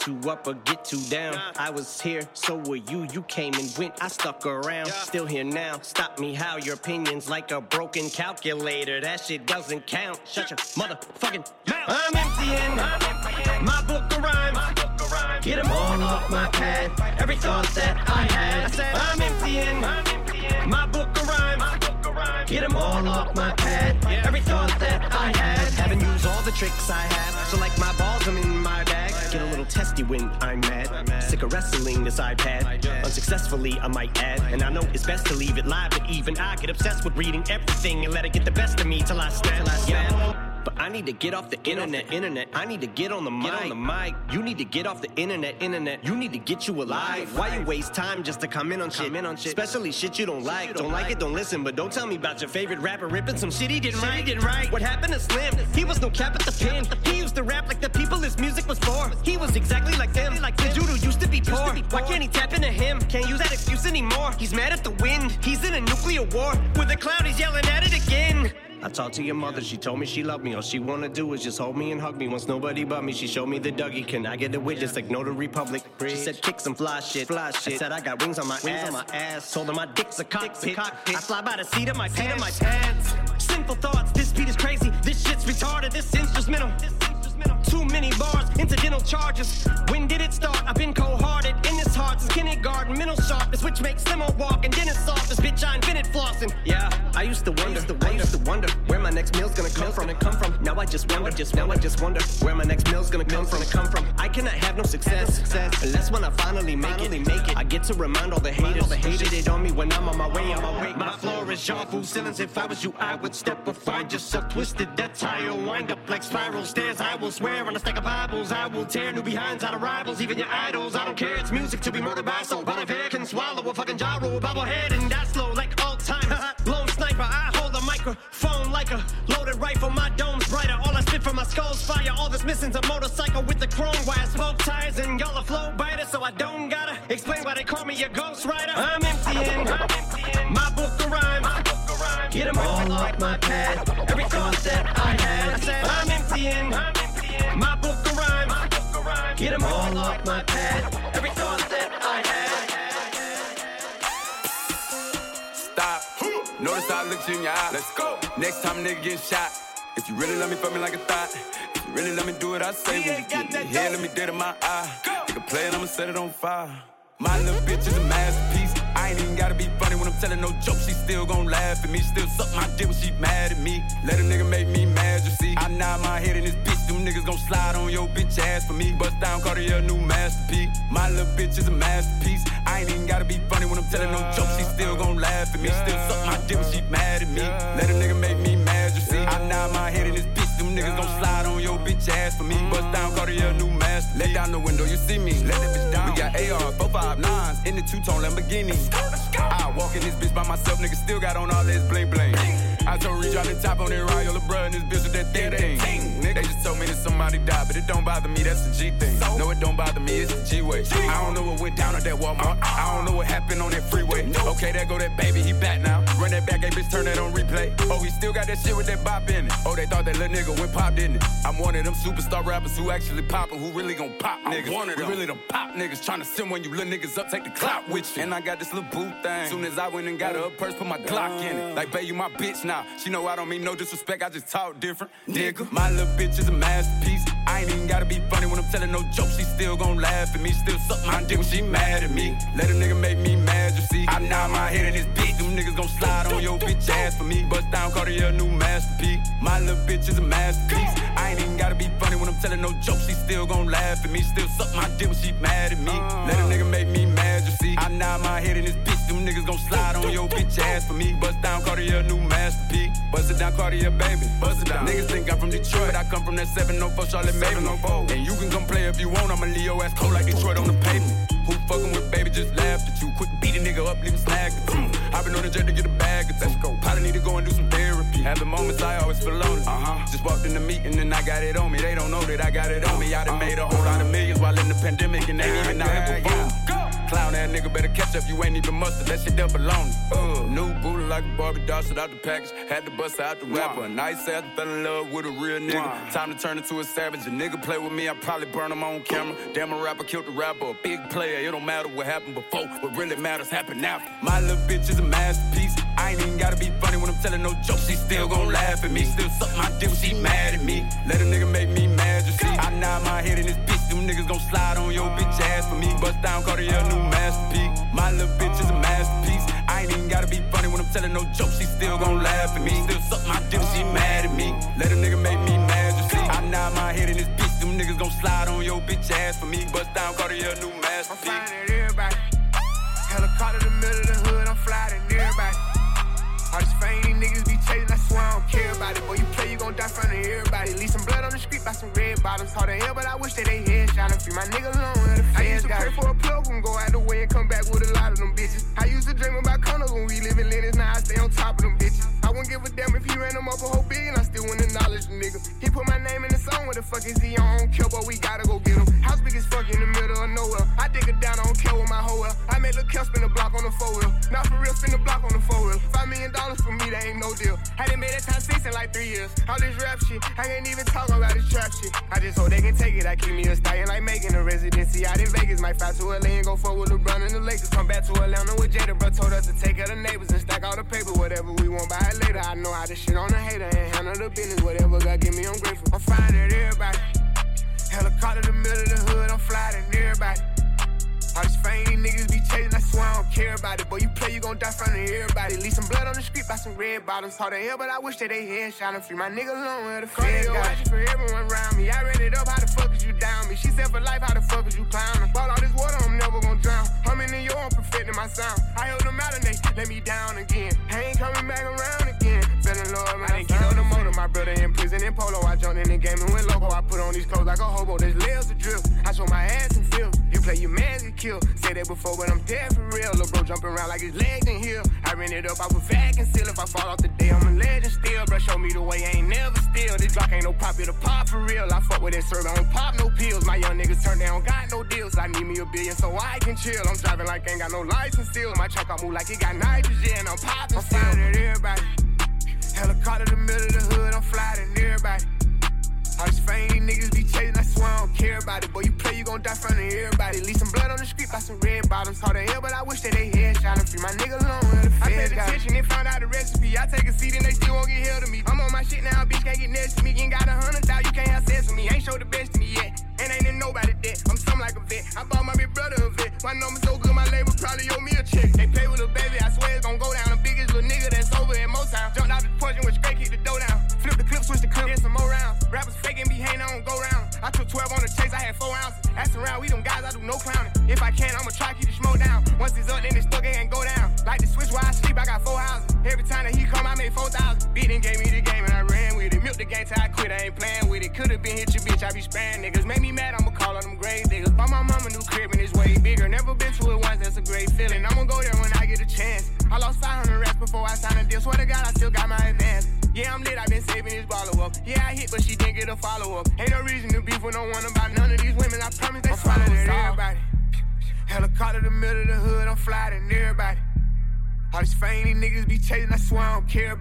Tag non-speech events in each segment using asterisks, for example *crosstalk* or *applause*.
too up or get too down. I was here, so were you. You came and went, I stuck around. Still here now. Stop me how your opinion's like a broken calculator. That shit doesn't count. Shut your motherfucking mouth. I'm emptying my book of rhymes. Get them all off my pad. Every thought that I had. I'm emptying my book of rhymes. Get them all off my pad. Every thought that I had. Haven't used all the tricks I have. So like my balls, I'm in my. Get a little testy when I'm mad. Sick of wrestling this iPad. Unsuccessfully, I might add. And I know it's best to leave it live, but even I get obsessed with reading everything and let it get the best of me till I snap. Yeah. But I need to get off the internet, internet. I need to get on the mic, on the mic. You need to get off the internet, internet. You need to get you alive. Why you waste time just to come in on shit? in on shit. Especially shit you don't like. Don't like it, don't listen. But don't tell me about your favorite rapper ripping some shit he didn't write. Didn't write. What happened to Slim? He was no cap at the pen. He used to rap like the people his music was for. He was exactly like them. Like the dude who used to be poor. Why can't he tap into him? Can't use that excuse anymore. He's mad at the wind. He's in a nuclear war. With a cloud, he's yelling at it again. I talked to your mother, she told me she loved me. All she wanna do is just hold me and hug me. Wants nobody but me. She showed me the Dougie. Can I get a witness? Like no the Republic. She said kick some fly shit. Fly shit. I said I got wings on my wings ass. on my ass. Told her my dick's a cockpit. cockpit. I fly by the seat of my seat of my pants. Sinful thoughts. This beat is crazy. This shit's retarded. This instrumental. Too many bars, incidental charges. When did it start? I've been cold-hearted in this heart since kindergarten. Mental sharpness, which makes limo walk and then it's soft. This bitch I invented flossing. Yeah, I used to wonder, I used to wonder where my next meal's gonna come from. Come from. Now I just wonder, just now I just wonder where my next meal's gonna come from. Come from. I cannot have no success, success unless when I finally make it. Make it. I get to remind all the haters, the hated it on me when I'm on my way. On my way. My floor is awful ceilings. If I was you, I would step or find yourself twisted. That tire wind up like spiral stairs. I will swear on a stack of Bibles. I will tear new behinds out of rivals, even your idols. I don't care. It's music to be murdered by so But if can swallow a fucking gyro, bobblehead and die slow like all time. *laughs* Lone sniper, I hold a microphone like a loaded rifle. My dome's brighter. All I spit from my skull's fire. All that's missing's a motorcycle with the chrome wire, smoke tires, and y'all are flow biter. So I don't gotta explain why they call me a ghost rider. I'm emptying my book of rhymes. Get them all off my pad. Every thought that I had. I said I'm emptying rhymes. Get them all off my pad. Every thought that I had. Stop. Notice how I looked you in your eye. Let's go. Next time a nigga get shot. If you really love me, fuck me like a thought. If you really let me do what I say, when you get me here, let me dead in my eye. Nigga play it, I'ma set it on fire. My little bitch is a masterpiece. I ain't even gotta be funny when I'm telling no jokes. She still gon' laugh at me. Still suck my dick when she mad at me. Let a nigga make me mad, you see. I nod my head in this bitch. Them niggas gon' slide on your bitch ass for me. Bust down Cartier, new masterpiece. My little bitch is a masterpiece. I ain't even gotta be funny when I'm telling no jokes. She still gon' laugh at me. Still suck my dick when she mad at me. Let a nigga make me mad, you see. I nod my head in this bitch. Niggas gon' slide on your bitch ass for me. Bust down Cartier, new masterpiece. Let down the window, you see me. Let that bitch down. We got AR, 459s in the two-tone Lamborghini. I walk in this bitch by myself, nigga still got on all this bling bling. I told Reach on the top on that Royal LeBron and this bitch with that thing thing. They just told me that somebody died, but it don't bother me, that's the G thing. No, it don't bother me, it's the G way. I don't know what went down at that Walmart. I don't know what happened on that freeway. Okay, there go that baby, he back now. Run that back, hey bitch, turn that on replay. Oh, he still got that shit with that bop in it. Oh, they thought that little nigga went pop, didn't it? I'm one of them superstar rappers who actually poppin', who really gon' pop niggas. One of them. We really them pop niggas, tryna send when you little niggas up, take the clout with you. And I got this little boo thing. Soon as I went and got her a purse, put my Glock in it. Like, babe, you my bitch now. She know I don't mean no disrespect, I just talk different. Nigga, my little bitch is a masterpiece. I ain't even gotta be funny when I'm telling no jokes. She still gon' laugh at me, still suck my dick when she mad at me. Let a nigga make me mad, you see. I nod my head in this bitch. Them niggas gon' slide on your bitch ass for me. Bust down Cartier, new masterpiece. My little bitch is a masterpiece. I ain't even gotta be funny when I'm telling no jokes. She still gon' laugh at me, still suck my dick when she mad at me. Let a nigga make me mad, you see. I nod my head in this bitch. Them niggas gon' slide on your bitch ass for me. Bust down Cartier, new masterpiece. Bust it down Cartier, baby. Bust it down. Niggas think I'm from Detroit. but I come from that 704 Charlotte Maven. And you can come play if you want. I'ma leave your ass cold like Detroit on the pavement. Who fucking with baby just laughed at you. Quick beat a nigga up, leave him snagged. I've been on the jet to get a bag of go. Probably need to go and do some therapy. Having moments I always feel lonely. Uh-huh. Just walked in the meeting and I got it on me. They don't know that I got it on me. I done made a whole lot of millions while in the pandemic and ain't even out here performing. Clown ass nigga better catch up, you ain't even mustard, that shit double on uh, New booty like a Barbie doll, shit out the package. Had to bust out the rapper. Nice ass, fell in love with a real nigga. Time to turn into a savage. A nigga play with me, I probably burn him on camera. Damn, a rapper killed the rapper. A big player, it don't matter what happened before. What really matters happened now. My little bitch is a masterpiece. I ain't even gotta be funny when I'm telling no jokes. She still gon' laugh at me. Still suck my dick she mad at me. Let a nigga make me mad, you see. I nod my head in this bitch. Them niggas gon' slide on your bitch ass for me. Bust down, Cartier, new masterpiece. My little bitch is a masterpiece. I ain't even gotta be funny when I'm telling no jokes. She still gon' laugh at me. Still suck my dick she mad at me. Let a nigga make me mad, you see. I nod my head in this bitch. Them niggas gon' slide on your bitch ass for me. Bust down, Cartier, new masterpiece. I'm finding everybody. Helicopter in the middle of the hood, I'm flying everybody. All these fame niggas be chasing, I swear I don't care about it. Boy, you play, you gon' die front of everybody. Leave some blood on the street by some red bottoms. Hard to hell, but I wish that they head shot free my nigga alone. I used to pray for a plug and go out the way and come back with a lot of them bitches. I used to dream about condos when we live in Lenox, now I stay on top of them bitches. I wouldn't give a damn if he ran them up a whole billion, I still wouldn't acknowledge the nigga. He put my name in the song, what the fuck is he on? Kill, but we gotta go get him. House big as fuck in the middle of nowhere. I dig it down, I don't care with my hoe well. I made Lil' Kel spin the block on the four wheel. Not for real, spin the block on the four wheel. Five million dollars for me, that ain't no deal. Hadn't made it time six in like three years. All this rap shit, I can't even talk about this trap shit. I just hope they can take it. I keep me a stallion like making a residency out in Vegas. Might fly to LA and go forward with LeBron and the Lakers. Come back to Atlanta with Jada, bro. Told us to take of the neighbors and stack all the paper. Whatever we want, buy it later. I know how to shit on the hater and handle the business. Whatever God give me, I'm grateful. I'm flying at everybody. Helicopter the middle of the hood, I'm flying at everybody. All these fame niggas be chasing, I swear I don't care about it. Boy, you play, you gon' die front of everybody. Leave some blood on the street by some red bottoms. Hard to hell, but I wish that they had shot and free my nigga alone where the feds got you for everyone around me. I ran it up, how the fuck is you down me? She said for life, how the fuck is you clowning? Ball all this water, I'm never gon' drown. I'm in your own perfecting my sound. I held them out and they let me down again. I ain't coming back around again. Feeling low, man, I didn't get on the motor. My brother in prison in polo. I jumped in the game and went loco. I put on these clothes like a hobo. There's layers of drip. I show my ass and feel. You play your man, get killed. Say that before, but I'm dead for real. Lil' bro jumping around like his legs in here. I ran it up, I was and still. If I fall off the day, I'm a legend still. Bro, show me the way, I ain't never still. This block ain't no pop, it pop for real. I fuck with that syrup, I don't pop no pills. My young niggas turn down, got no deals. I need me a billion so I can chill. I'm driving like ain't got no license still. My truck, I move like it got nitrogen. I'm popping I'm still. at everybody. Helicopter the middle of the hood, I'm flying everybody. All these fame niggas be chasing, I swear I don't care about it. Boy, you play, you gon' die front of everybody. Leave some blood on the street by some red bottoms. Hard to hell, but I wish that they head shot and free my nigga alone. The I paid attention and found out the recipe. I take a seat and they still won't get held to me. I'm on my shit now, bitch can't get next to me. Ain't got a hundred thousand, you can't have sex with me. Ain't show the best to me yet. And ain't in nobody debt. I'm something like a vet. I bought my big brother a vet. My number so good, my label probably owe me a check. They pay with a baby, If I can't, I'ma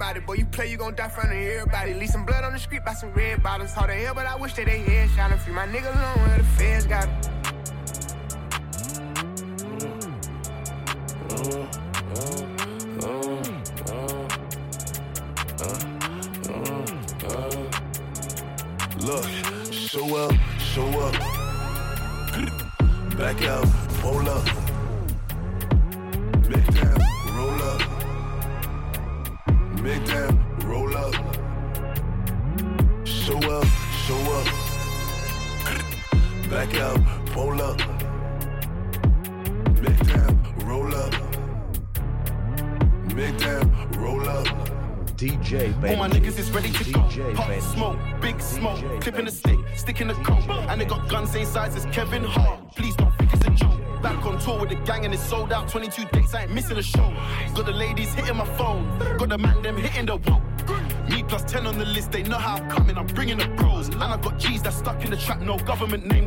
about it. Boy, you play, you gon' die front of everybody. Leave some blood on the street by some red bottoms. Hard to hell, but I wish that they head and free my nigga alone where the feds got him. Trap, no government name,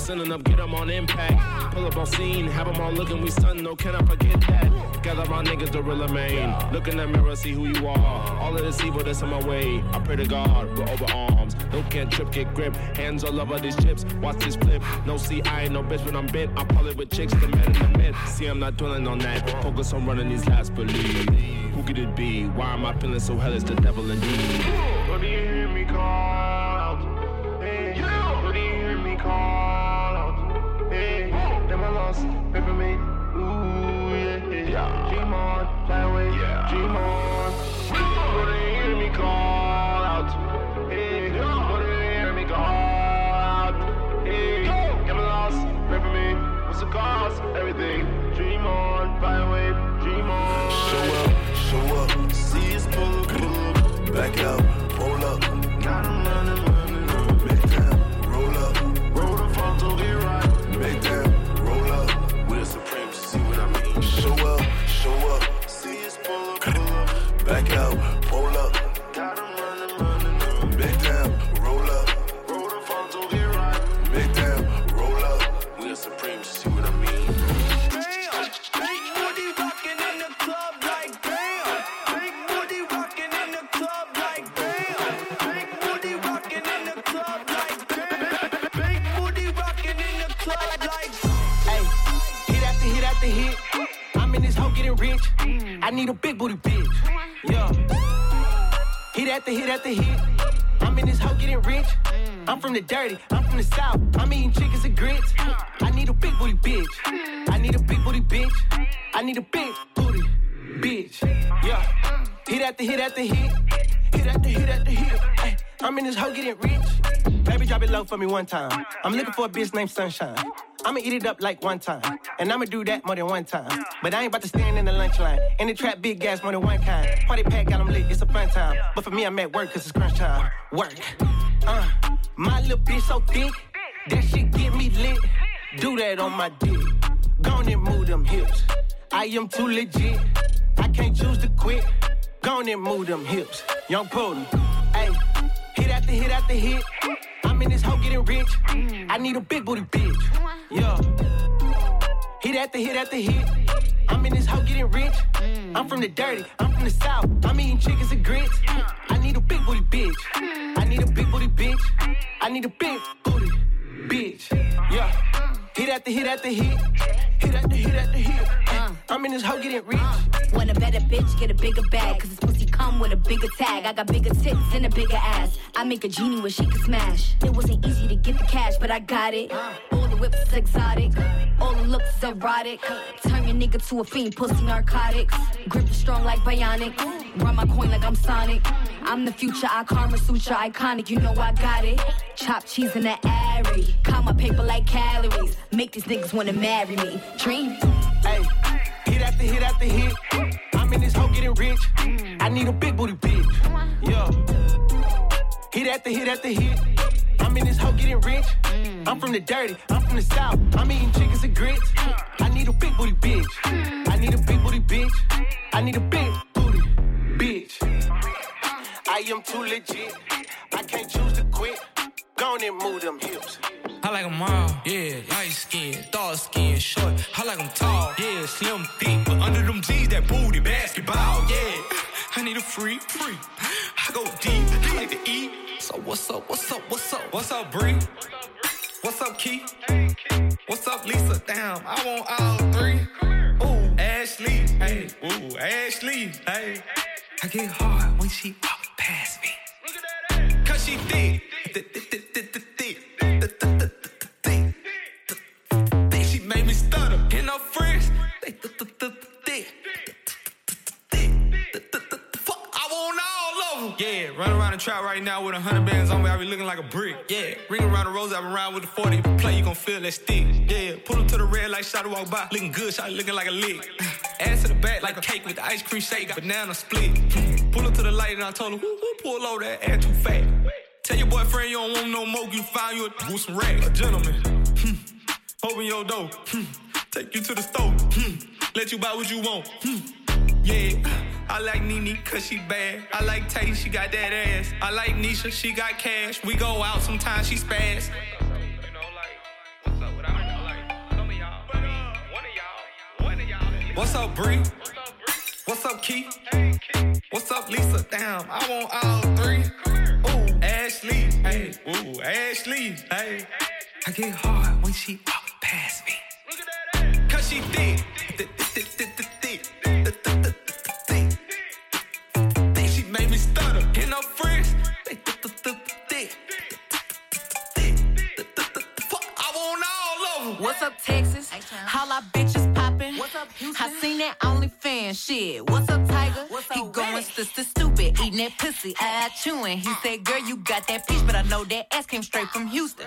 sending up, get them on impact. Pull up on scene, have them all looking, we stun, no, can I forget that? Gather my niggas, the real main. Look in the mirror, see who you are. All of this evil that's in my way. I pray to God, we're over arms. No can't trip, get grip. Hands all over these chips, watch this flip. No, see, I ain't no bitch when I'm bent. I'm probably with chicks, the man in the mid. See, I'm not dwelling on that. Focus on running these last believe. Who could it be? Why am I feeling so hell? It's the devil indeed. After hit after hit. I'm in this hoe getting rich. I'm from the dirty. I'm from the south. I'm eating chickens and grits. I need a big booty bitch. I need a big booty bitch. I need a big booty bitch. Yeah. Hit after hit after hit. Hit after hit after hit. I'm in this hoe getting rich. Baby, drop it low for me one time. I'm looking for a bitch named Sunshine. I'ma eat it up like one time. And I'ma do that more than one time. But I ain't about to stand in the lunch line. In the trap, big gas more than one kind. Party pack got 'em lit, it's a fun time. But for me, I'm at work cause it's crunch time. Work. Uh, my little bitch so thick. That shit get me lit. Do that on my dick. Gone and move them hips. I am too legit. I can't choose to quit. Gone and move them hips. Young Putin. Hey, hit after hit after hit. I'm in this hoe getting rich. I need a big booty bitch. Yeah. Hit after hit after hit. I'm in this hoe getting rich. I'm from the dirty. I'm from the south. I'm eating chickens and grits. I need a big booty bitch. I need a big booty bitch. I need a big booty bitch. Yeah. Hit after hit after hit. Hit after hit after hit. I'm in this hoe getting rich. Uh, a better bitch, get a bigger bag. Cause this pussy come with a bigger tag. I got bigger tits and a bigger ass. I make a genie where she can smash. It wasn't easy to get the cash, but I got it. All the whips is exotic. All the looks erotic. Turn your nigga to a fiend, pussy narcotics. Grip is strong like bionic. Run my coin like I'm Sonic. I'm the future, I Kama Sutra, iconic. You know I got it. Chop cheese in the airy. Count my paper like calories. Make these niggas wanna marry me. Dream. Hey, hit after hit after hit. I'm in this hoe getting rich. I need a big booty bitch. Yeah. Hit after hit after hit. I'm in this hoe getting rich. I'm from the dirty. I'm from the south. I'm eating chickens and grits. I need a big booty bitch. I need a big booty bitch. I need a big booty bitch. I am too legit. I can't choose to quit. Gone and move them hips. I like like 'em all, yeah. Light skin, dark skin, short. I like like 'em tall, yeah. Slim, thick, but under them jeans, that booty, basketball, yeah. I need a free, free. I go deep, I like to eat. So what's up, what's up, what's up? What's up, Bree? What's up, Key? What's up, Lisa? Damn, I want all three. Ooh, Ashley, hey, ooh, Ashley, hey. I get hard when she walk past me. Cause she thick, Yeah, run around the trap right now with a hundred bands on me, I be looking like a brick. Yeah, ring around the rose, I been around with the 40. If you play, you gon' feel that stick. Yeah, pull him to the red light, shot to walk by. Looking good, shot looking like a lick. *laughs* Ass to the back like a cake with the ice cream shake, banana split. *laughs* Pull him to the light and I told him, whoo, whoo, pull over that ass too fat. Tell your boyfriend you don't want no more, you find you a, with some racks. A gentleman. Hmm. *laughs* Open your door. Hmm. Take you to the store. Hmm. Let you buy what you want. Hmm. Yeah. I like Nene cause she bad. I like Tay, she got that ass. I like Nisha, she got cash. We go out sometimes, she spaz. What's up, Bree? What's up, Keith? What's up, Lisa? Damn, I want all three. Ooh, Ashley, hey, ooh, Ashley, hey. I get hard when she up, Texas? Holla, bitches poppin'. What's up, I seen that OnlyFans shit. What's up, Tiger? What's he going sister stupid, eating that pussy, eye chewing. He said, "Girl, you got that peach, but I know that ass came straight from Houston."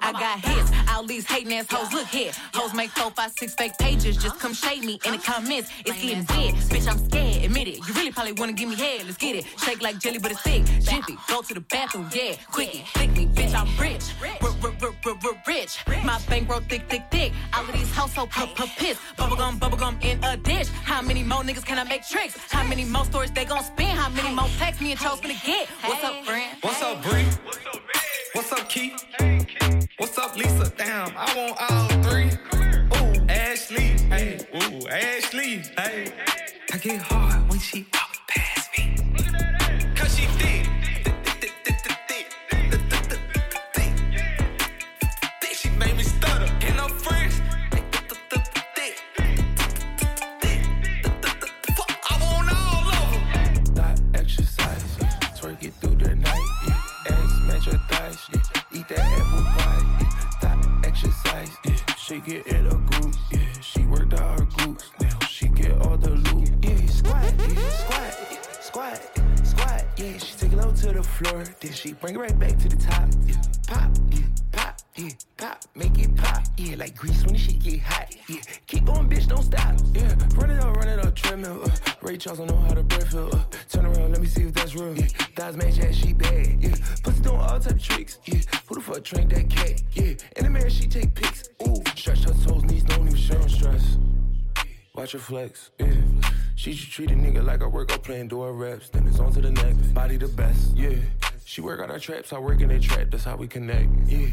I got hits. All these hating ass hoes, look here. Hoes make four, five, six fake pages. Just come shade me in the comments. It's getting dead. Bitch, I'm scared. Admit it. You really probably wanna give me head. Let's get it. Shake like jelly, but it's thick. Jiffy, go to the bathroom. Yeah, quickie, thick me, bitch. I'm rich. Rich. My bankroll thick, thick, thick. All of these household pup, pup, piss. Bubblegum, bubblegum in a dish. How many more niggas can I make tricks? How many more stories they gon' spin? How many more texts me and Chose gonna get? What's up, friend? What's up, Bree? What's up, Keith? What's up, Lisa? Damn, I want all three. Ooh, Ashley, hey, ooh, Ashley, hey. I get hard when she shake it a group. Yeah. She worked out her glutes, now she get all the loot. Yeah, squat, yeah, squat, squat, squat. Yeah, she take it low to the floor, then she bring it right back to the top. Yeah. Pop, yeah, pop, yeah, pop, make it pop. Yeah, like grease when the shit get hot. Yeah, keep going, bitch, don't stop. Yeah, run it up, run it up, treadmill. Uh, Ray Charles, I know how to breath feel. Uh, turn around, let me see if that's real. Yeah, thighs match, yeah, she bad. Yeah, pussy doing all type of tricks. Yeah, who the fuck drink that cat? Yeah, in the mirror she take pics. Ooh, stretch her toes, knees don't even show no stress. Watch her flex, yeah. She should treat a nigga like I work out playing door reps. Then it's on to the next. Body the best, yeah. She work out her traps, I work in that trap. That's how we connect, yeah.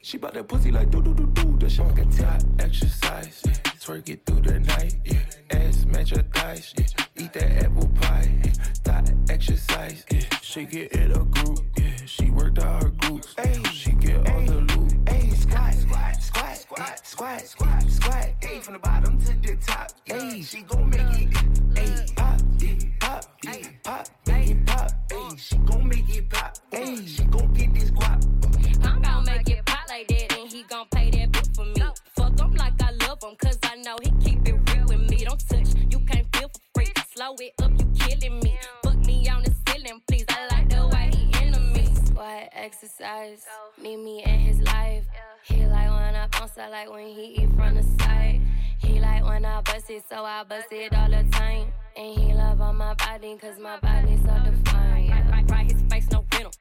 She bout that pussy like do do do do. That shit make a top exercise, yeah. Twerk it through the night, yeah. Ass match her thighs, yeah. Eat that apple pie, yeah. Thought exercise, yeah. Shake it in a group, yeah. She worked out her glutes, hey. She get all the loot. Hey, squat, squat, squat, squat, squat, squat, squat. Hey, from the bottom to the top. Hey, she gon' make it. Hey, pop, yeah, pop, yeah, pop, make it pop. Hey, she gon' make it pop. Hey, she gon' get this guap. I'm gon' make it Slow it up, you killing me. Fuck me on the ceiling, please. I like the way he me. Squat exercise, meet me in his life. He like when I bounce, I like when he eat from the side. He like when I bust it, so I bust it all the time. And he love on my body, cause my body's so defined. Right, right, right, his face no rental.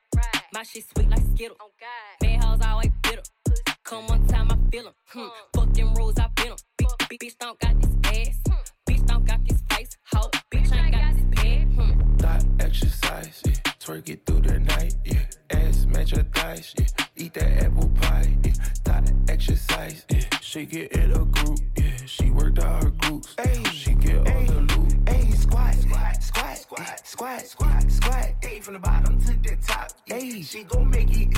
My shit sweet like Skittle. Bad hoes always bitter. Come one time, I feel 'em. Hmm. Fuck them rules, I been. Bitch, bitch, bitch don't got this face. Ho, bitch ain't got this pad. Hmm. Thought exercise, yeah. Twerk it through the night, yeah. Ass match her thighs, yeah. Eat that apple pie, yeah. Thought exercise, yeah. Shake it in a group, yeah. She worked out her glutes, hey. She get all the loot. Hey, squat, squat, squat, squat, squat, squat, squat. Hey, from the bottom to the top, hey. She gon' make it,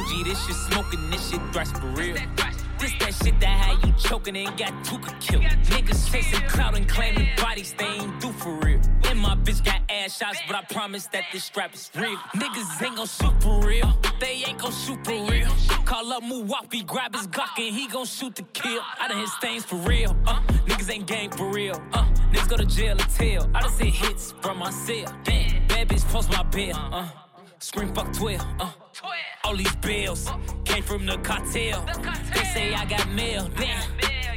This shit smoking, this shit thrash for real. This that shit that had you choking and got Tuka killed. Niggas chasing clout and claiming bodies they ain't do for real. And my bitch got ass shots, but I promise that this strap is real. Niggas ain't gon' shoot for real. They ain't gon' shoot for real. Call up Muwapi, grab his Glock and he gon' shoot to kill. I done hit stains for real. Uh, niggas ain't gang for real. Uh, niggas go to jail or tell. I done hit hits from my cell. Damn, bad bitch post my bill. Uh, scream fuck 12. Uh, all these bills came from the cartel. They say I got mail. Damn,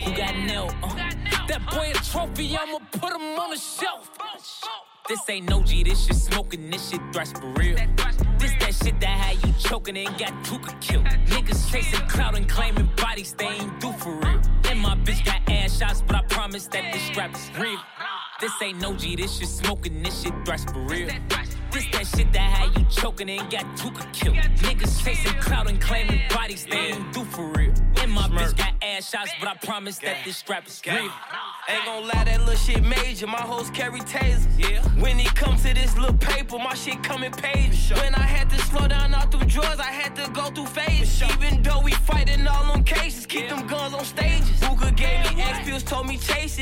who got nailed? Uh, that boy a trophy, I'ma put him on the shelf. This ain't no G, this shit smoking, this shit thrash for real. This that shit that had you choking and got Tuka killed. Niggas chasing clout and claiming bodies they ain't do for real. And my bitch got ass shots, but I promise that this strap is real. This ain't no G, this shit smoking, this shit thrash for real. This that shit that had you choking and got Tuka killed. Niggas chasing clout and claiming bodies they ain't do for real. And my bitch got ass shots, but I promise that this strap is real. Ain't gon' lie, that little shit major. My hoes carry tasers. Yeah. When it comes to this little paper, my shit coming in pages. When I had to slow down all through drawers, I had to go through phases. Even though we fighting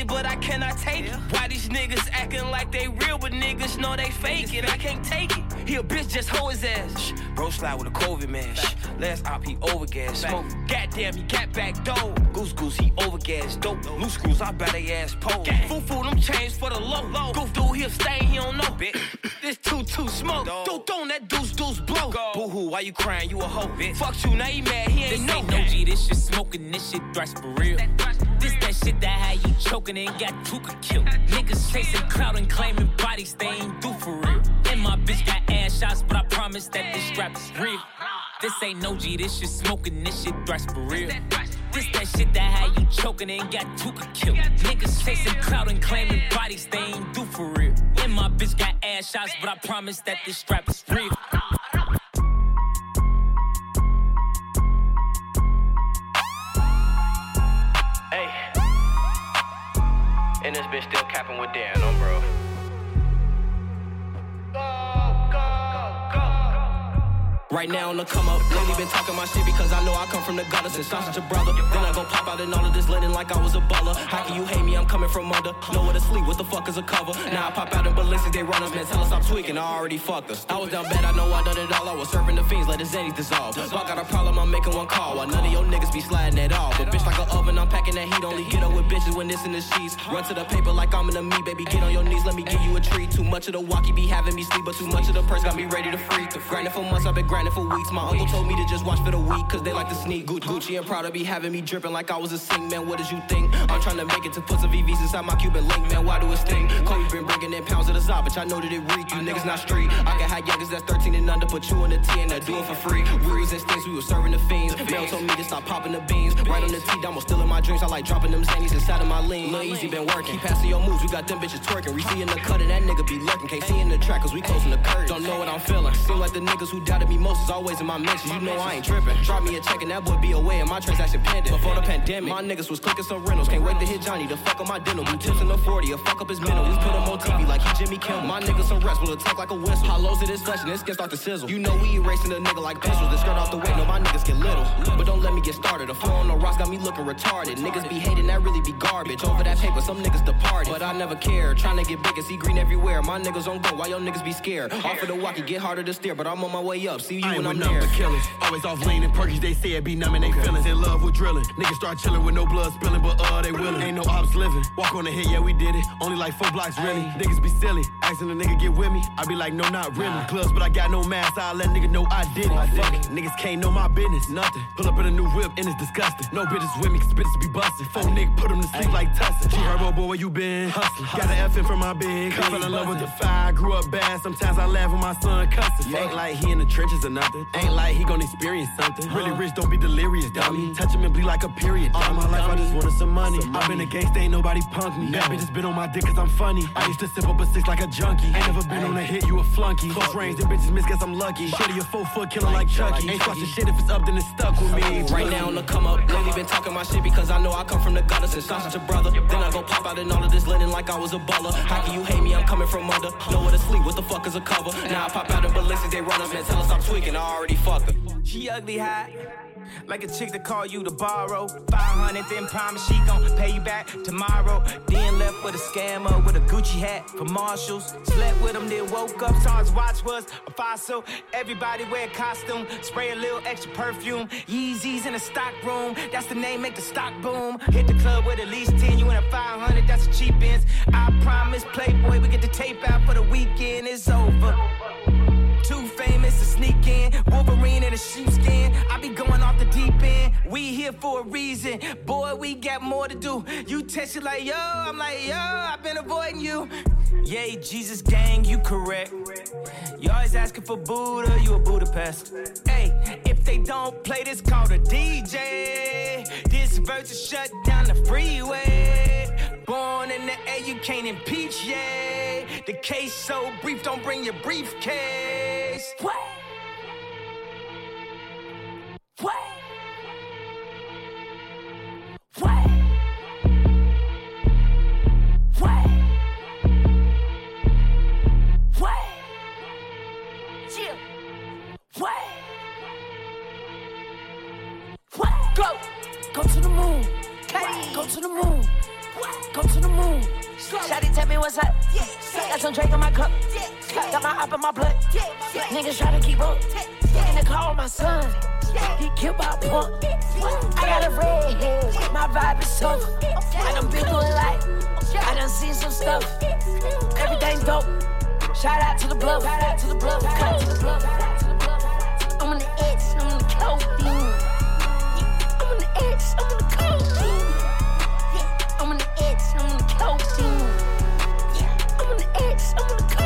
it, but I cannot take it. Why these niggas acting like they real, but niggas know they fake it? I can't take it. He a bitch, just hoe his ass. Bro slide with a COVID man. Shh. Last op, he overgas. Smoke. Goddamn, he got back door. Goose goose, he overgas. Dope. Loose screws, I bet they ass pole. Foo foo, them chains for the low. low. Goof dude, he'll stay, he don't know. *coughs* this too too smoke. Dude, don't that deuce deuce blow. Boo hoo, why you crying? You a hoe. Bitch. Fuck you, now he mad, he ain't This know. ain't no G, this shit smoking, this shit thrash for real. This that shit that had you choking and got Tuka killed. Niggas chasing clout and claiming bodies they ain't do for real. And my bitch got ass shots, but I promise that this strap is real. This ain't no G, this shit smoking, this shit thrash for real. This that shit that had you choking and got Tuka killed. Niggas chasing clout and claiming bodies they ain't do for real. And my bitch got ass shots, but I promise that this strap is real. This bitch still capping with Dan on, bro. Right now on the come up, lately been talking my shit because I know I come from the gutter since I'm such a brother. Then I go pop out in all of this linen like I was a baller. How can you hate me? I'm coming from under. Nowhere to sleep, what the fuck is a cover? Now I pop out in ballistics, they run us, man. Tell us I'm tweaking, I already fucked us. I was down bad, I know I done it all. I was serving the fiends, let the Zennies dissolve. If I got a problem, I'm making one call. While none of your niggas be sliding at all. But bitch like an oven, I'm packing that heat. Only get up with bitches when it's in the sheets. Run to the paper like I'm in the me, baby. Get on your knees, let me give you a treat. Too much of the walkie be having me sleep, but too much of the purse got me ready to freak. Grinding for months, I've been grinding for weeks. My uncle told me to just watch for the week, cause they like to sneak. Gu- Gucci and Prada be having me dripping like I was a sing, man. What did you think? I'm trying to make it to put some VVs inside my Cuban link, man. Why do it sting? Kobe been bringing in pounds of the Zop, but I know that it reek. You niggas not street. I can have youngers that's 13 and under, put you in the T and do it for free. We was in stinks, we was serving the fiends. Mel told me to stop popping the beans. Right on the T, down, still in my dreams. I like dropping them zannies inside of my lean. Lil Easy been working. Keep passing your moves, we got them bitches twerking. We see in the cut and that nigga be lurking. Can't see in the track, cause we closing the curtain. Don't know what I'm feeling. Seem like the niggas who doubted me most is always in my mentions. You know I ain't tripping. Drop me a check and that boy be away and my transaction pending. Before the pandemic, my niggas was clicking some rentals. Can't wait to hit Johnny to fuck up my dental. Do tips in the 40 a fuck up his mental. We put him on TV like he Jimmy Kimmel. My niggas some rest will attack like a whistle. Hollows to this flesh and this skin start to sizzle. You know we erasing a nigga like pistols. The skirt off the way, no my niggas get little. But don't let me get started. The flow on the rocks got me looking retarded. Niggas be hating, that really be garbage. Over that paper, some niggas departed. But I never care. Trying to get big and see green everywhere. My niggas on go, why your niggas be scared? Off of the walkie, get harder to steer. But I'm on my way up. See you I ain't when I'm there. but killers. Always off lean and perkies, they say it be numbing they feelings. In love with drilling. Niggas start chilling with no blood spilling, but uh, they willing. Ain't no ops living. Walk on the hit, yeah, we did it. Only like four blocks, really. Niggas be silly. Asking a nigga get with me, I be like, no, not really. Clubs, but I got no mask, I let nigga know I did it. Fuck it, niggas can't know my business, nothing. Pull up in a new whip and it's disgusting. No bitches with me, cause bitches be busting. Four niggas put them to sleep like Tussin. G Herbo, boy, where you been? Hustling. Got an F in from my big. Fell in love with the fire, grew up bad. Sometimes I laugh when my son cussing. Ain't like he in the trenches nothing. Ain't like he gon' experience something. Really rich, don't be delirious, dummy. Touch him and bleed like a period. All my life, I just wanted some money. i been a gangsta, ain't nobody punk me. That bitch has been on my dick cause I'm funny. I used to sip up a six like a junkie. Ain't never been on a hit, you a flunky. Close range, them bitches miss, guess I'm lucky. Shitty a four foot killer like Chucky. Ain't trusting shit if it's up, then it's stuck with me. Right now on the come up, lately been talking my shit because I know I come from the gutter since a brother. Then I go pop out in all of this linen like I was a baller. How can you hate me? I'm coming from under. Nowhere to sleep, what the fuck is a cover? Now I pop out in ballistics, they run us, man. Tell us I'm tweaking, I already fucked her. She ugly hot. Like a chick that call you to borrow 500, then promise she gon' pay you back tomorrow. Then left with a scammer with a Gucci hat for Marshalls. Slept with him, then woke up, saw his watch was a fossil. Everybody wear a costume, spray a little extra perfume. Yeezys in the stock room, that's the name, make the stock boom. Hit the club with at least 10, you in a 500, that's a cheap ends. I promise, Playboy, we get the tape out for the weekend, it's over. Too famous to sneak in. Wolverine in a sheepskin. I be going off the deep end. We here for a reason. Boy, we got more to do. You text it like, yo, I'm like, yo, I've been avoiding you. Yay, Jesus gang, you correct. You always asking for Buddha, you a Budapest. Hey, they don't play this, called a DJ. This verse is shut down the freeway. Born in the air, you can't impeach, yeah. The case so brief, don't bring your briefcase. What? What? What? Go. Go to the moon. Go to the moon. Go to the moon. Shotty tell me what's up. Got some drink in my cup. Got my up in my blood. Niggas try to keep up. In the car with my son. He killed by a punk. I got a red head. My vibe is tough. I done been doing life. I done seen some stuff. Everything dope. Shout out to the bluff. Shout out to the bluff. To the bluff. I'm on the edge. I'm on the codeine. I'm on the edge. I'm on the codeine. I'm on the edge, I'm on the edge, I'm on the codeine.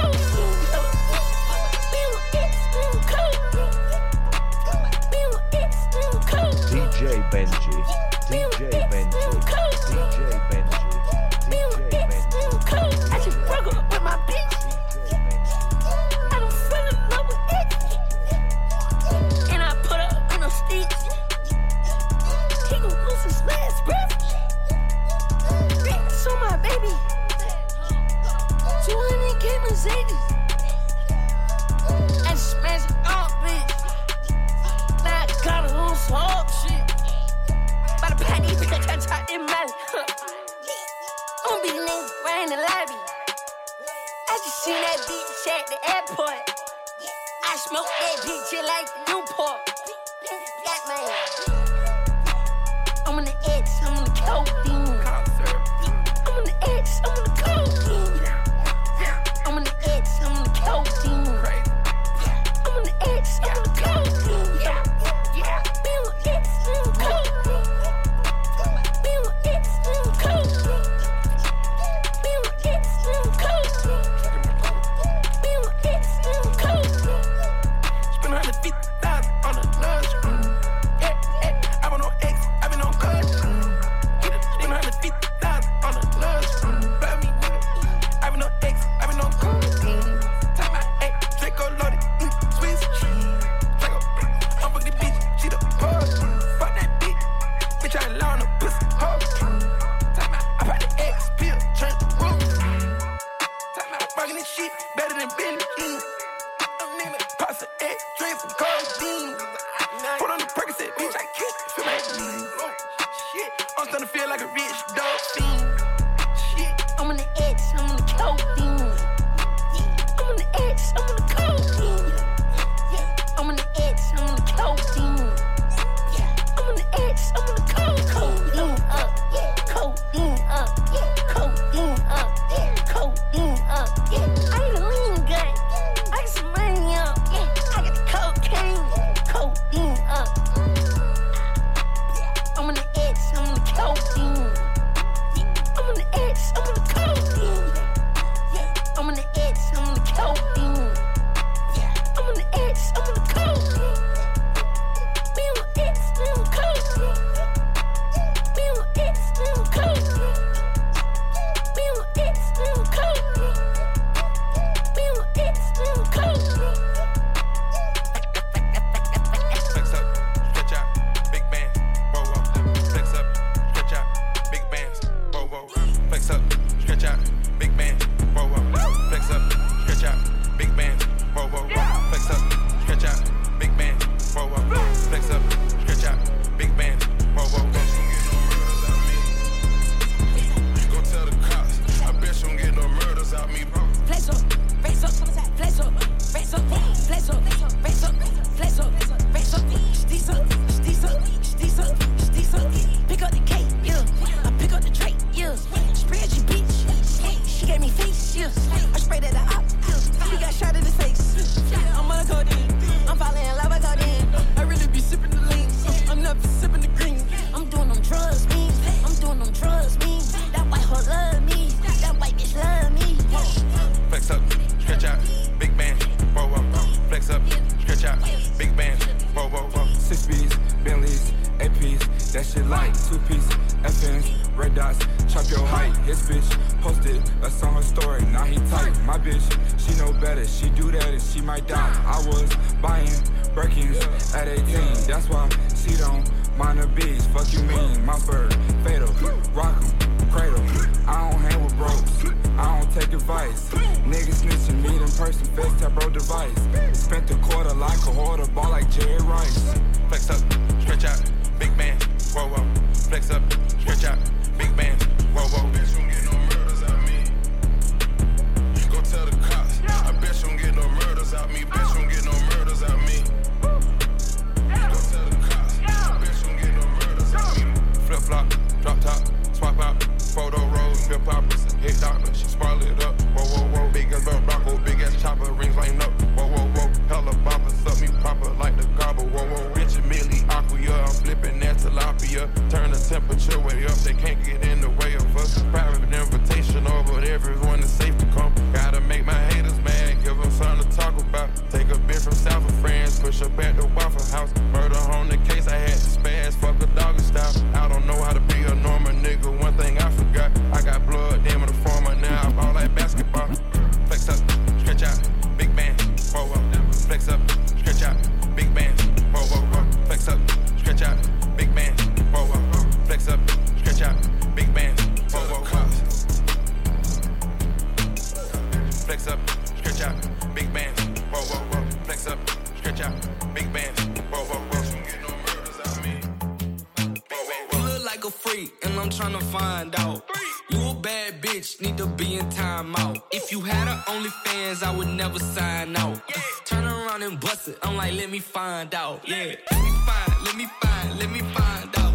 Out. You a bad bitch, need to be in timeout. If you had a OnlyFans, I would never sign out. Turn around and bust it, I'm like, let me find out. Yeah, let me find, let me find, let me find out.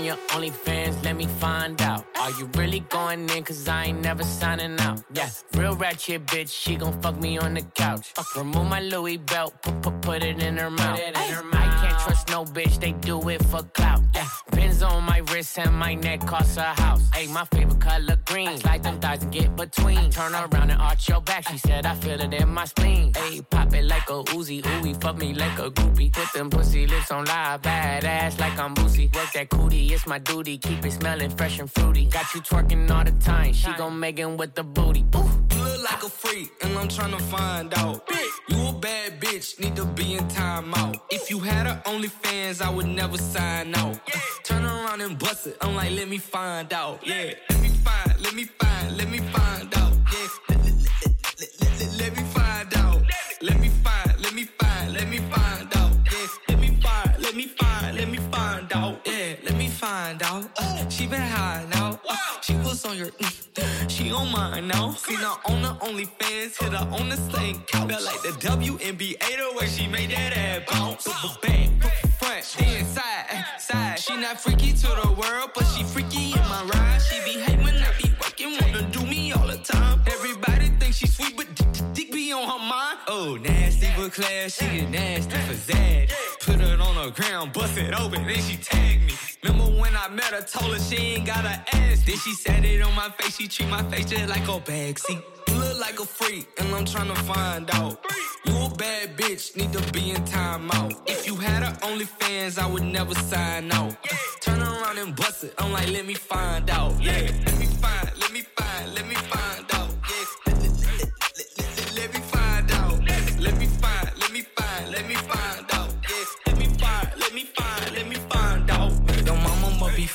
On your OnlyFans? Let me find out. Are you really going in? Cause I ain't never signing out. Yeah, real ratchet bitch, she gon' fuck me on the couch. Remove my Louis belt, put, put, put it in her mouth. I can't trust no bitch, they do it for clout. Pins on my wrist and my neck cost a house. Hey, my favorite color green. Like them thighs and get between. Turn around and arch your back. She said I feel it in my spleen. Hey, pop it like a Uzi, ooey, fuck me like a groupie. Put them pussy lips on live, bad ass like I'm boozy. Work that cootie, it's my duty. Keep it smelling fresh and fruity. Got you twerking all the time. She gon' Megan with the booty. Ooh. Like a freak, and I'm tryna find out. You a bad bitch, need to be in timeout. If you had a OnlyFans, I would never sign out. Turn around and bust it, I'm like, let me find out. Yeah, let me find, let me find, let me find out. Yeah, let, me find out. Let me find, let me find, let me find out. Yeah, let me find, let me find, let me find out. Yeah, let me find out. Uh, she been high now. Uh, she was on your, mm, she on mine now. Seen her on the OnlyFans, hit her on the same couch. Felt like the WNBA the way she made that ass bounce. Put back, front, then side, side. She not freaky to the world, but she freaky in my ride. She be hate when I be working, wanna do me all the time. Everybody think she sweet, but dick be on her mind. Oh, nasty but class, she get nasty for that. Put it on the ground, bust it open, then she tagged me. Remember when I met her, told her she ain't got a ass. Then she said it on my face, she treat my face just like a backseat. You look like a freak, and I'm tryna find out. You a bad bitch, need to be in timeout. If you had a OnlyFans, I would never sign out. Turn around and bust it, I'm like, let me find out. Yeah, let me find, let me find,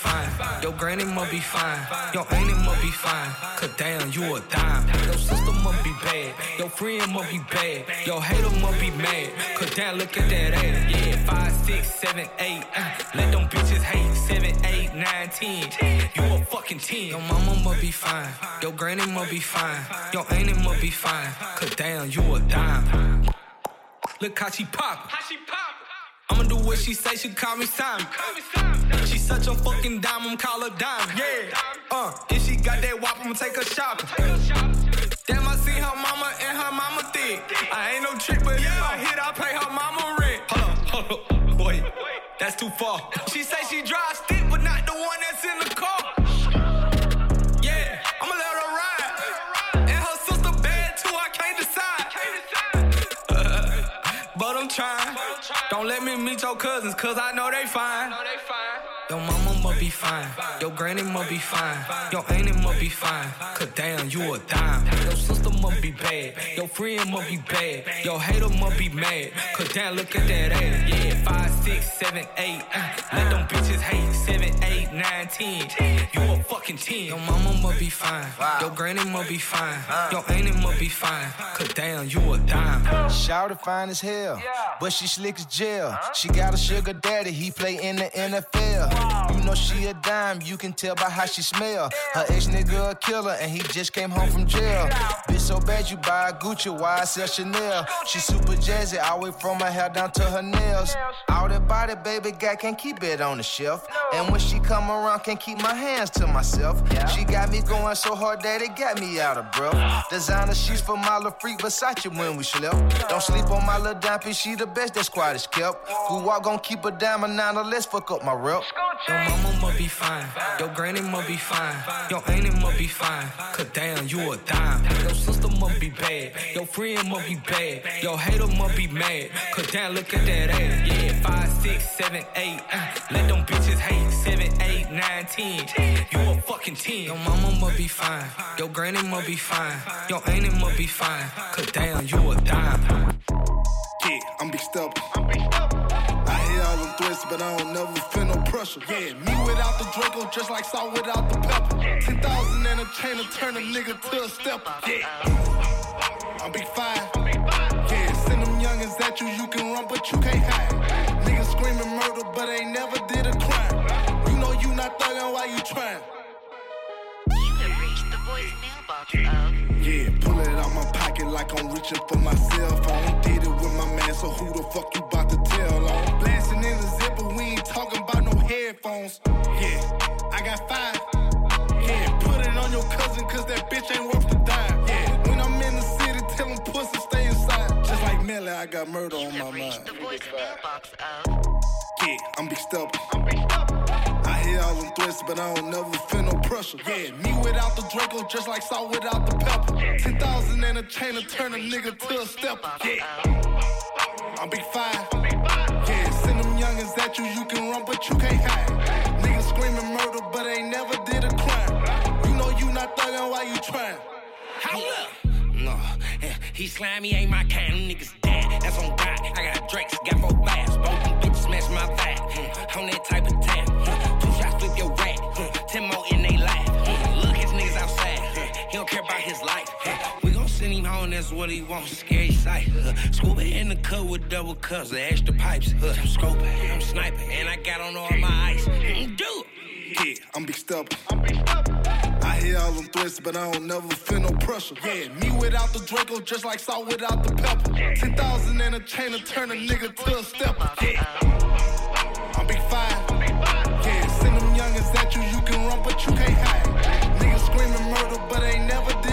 fine, your granny must be fine, your auntie must be fine. Cause damn, you a dime. Your sister must be bad, your friend must be bad, your hater must be mad. Cause damn, look at that ass. Yeah, five, six, seven, eight. Uh, let them bitches hate. Seven, eight, nine, ten. You a fucking ten. Your mama must be fine, your granny must be fine, your auntie must be fine. Cause damn, you a dime. Look how she pop. how she pop. I'ma do what she say, she call me Simon. She such a fucking dime, I'm call her dime. Yeah. Uh, if she got that wop, I'ma take her shopping. Damn, I seen her mama and her mama thick. I ain't no trick, but if I hit, I pay her mama rent. Hold up, hold up, boy. That's too far. She say she drive Don't let me meet your cousins, cause I know they fine. Your mama must be fine. Your granny must be fine. Your auntie must be fine. Cause damn, you a dime. Your sister must be bad. Your friend must be bad. Your hater must be mad. Cause damn, look at that ass. Yeah, five, six, seven, eight. Uh, let them bitches hate. Seven, eight, nine, ten. You a fucking ten. Your mama must be fine. Your granny must be fine. Your auntie must be fine. Cause damn, you a dime. Shout fine as hell, but she slick as jail. She got a sugar daddy, he play in the NFL. You know she a dime, you can tell by how she smell. Her ex nigga a killer, and he just came home from jail. Bitch so bad you buy a Gucci, why I sell Chanel? She super jazzy, all the way from her hair down to her nails. All that body, baby, guy can't keep it on the shelf. And when she come around, can't keep my hands to myself. She got me going so hard that it got me out of breath. Designer sheets for my little freak Versace when we slept. Don't sleep on my little dime she the best that squad is kept. Who walk gon' keep a nine or let's fuck up my rep. Your mama must be fine. Your granny must be fine. Your auntie must be fine. Cause damn, you a dime. Your sister must be bad. Your friend must be bad. Your hater must be mad. Cause damn, look at that ass. Yeah, five, six, seven, eight. Uh, let them bitches hate. Seven, eight, nine, ten. You a fucking ten. Your mama must be fine. Your granny must be fine. Your auntie must be fine. Cause damn, you a dime. Yeah, I'm big stubborn. I'm hear all threats, but I don't never feel no pressure. Yeah, me without the Draco, just like salt without the pepper. 10,000 and a chain to turn a nigga to a stepper. Yeah, I'm big five. Yeah, send them youngins at you, you can run, but you can't hide. Niggas screaming murder, but they never did a crime. You know you not thuggin', why you trying? Yeah, pull it out my pocket like I'm reaching for my cell phone. Did it with my man, so who the fuck you about to tell on? Blasting in the zipper, we ain't talking about no headphones. Yeah, I got five. Yeah, put it on your cousin, cause that bitch ain't worth the dime. Yeah, when I'm in the city, tell them pussy stay inside. Just like Melly, I got murder on my mind. Yeah, I'm big stubborn. I hear all them threats, but I don't never feel no pressure. Yeah, me without the Draco, just like salt without the pepper. 10,000 and a chain to turn a nigga to a stepper. Yeah, I'm big five. Yeah, send them youngins at you, you can run, but you can't hide. Niggas screaming murder, but ain't never did a crime. You know you not thuggin', why you trying? No, eh, he slimy ain't my kind. Niggas dead. That's on God. I got drakes, got four bags. Both them bitches smash my. Hmm, on that type of tap. Two shots flip your rat. Ten more in they life. Look, his niggas outside. He don't care about his life. We gon' send him home. That's what he wants. Scary sight. Scuba in the cut with double cups of extra pipes. I'm scoping, I'm sniping, and I got on all my ice. Mm, do it. Yeah, I'm big stubborn. I hear all them threats, but I don't never feel no pressure. Yeah, me without the Draco, just like salt without the pepper. 10,000 and a chain to turn a nigga to a stepper. Yeah, you can't hide. Niggas screaming murder, but ain't never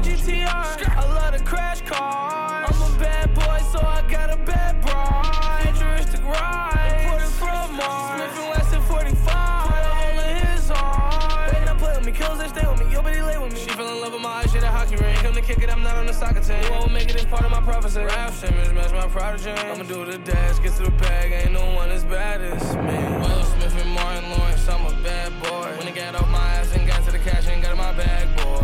GTR, I love the crash cars. I'm a bad boy, so I got a bad bra. Futuristic ride, imported from Mars. Smith and Wesson 45, put a hole in his arm. Better not play with me, kills they stay with me. Yo, bitty lay with me. She fell in love with my eyes, shit a hockey ring. Come to kick it, I'm not on the soccer team. You won't make it, it's part of my prophecy. Rap Simmons, match my prodigy. I'ma do the dash, get to the bag, ain't no one as bad as me. Will Smith and Martin Lawrence, I'm a bad boy. When he got off my ass and got to the cash and got in my bag, boy.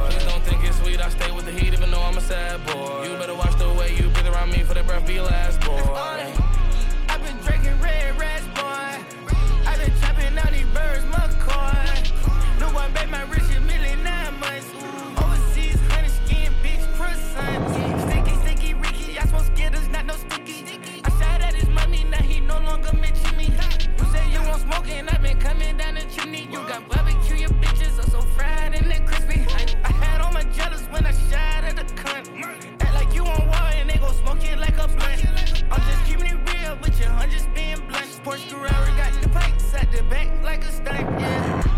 Sweet, I stay with the heat even though I'm a sad boy. You better watch the way you breathe around me for that breath be last, boy. I've been drinking red rats, boy. I've been trapping out these birds, McCoy. No one bet my rich a million nine months. Overseas, honey skin, bitch, croissant. Sticky, sticky, Ricky. I smoke skittles, not no sticky. I shot at his money, now he no longer mention me. You say you won't smoke, and I've been coming down the chimney. You got barbecue, your bitches are so fried in the your mama jealous when I shot at the cunt. Act like you on war and they gon' smoke it like a blunt. I'm just keeping it real with your hundreds being blunt. Porsche Carrera got the pipes at the back like a stunt, yeah.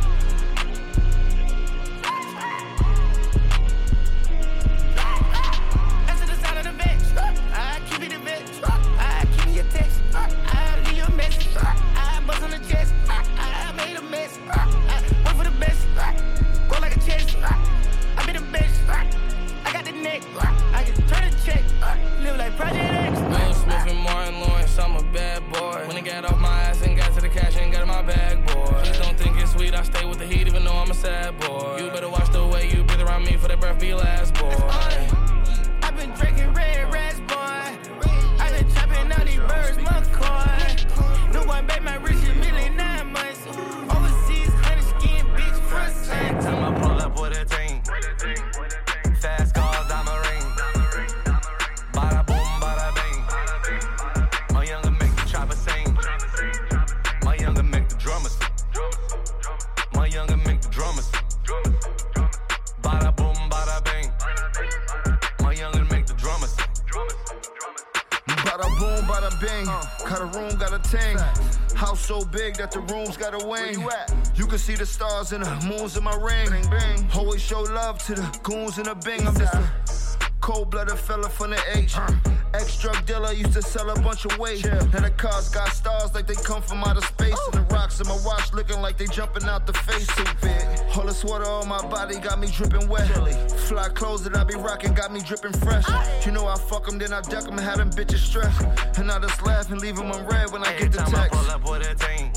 That the rooms got a wing. You can see the stars and the moons in my ring. Always show love to the goons in the bing. I'm just a cold blooded fella from the H. Uh. Ex drug dealer used to sell a bunch of weight. Now the cars got stars like they come from outer space. And the oh. rocks in my watch looking like they jumping out the face. Too big. All the sweater on my body got me dripping wet. Fly clothes that I be rocking got me dripping fresh. You know I fuck them, then I duck them, had them bitches stressed. And I just laugh and leave them on red when I get the Time I text. pull up with a team.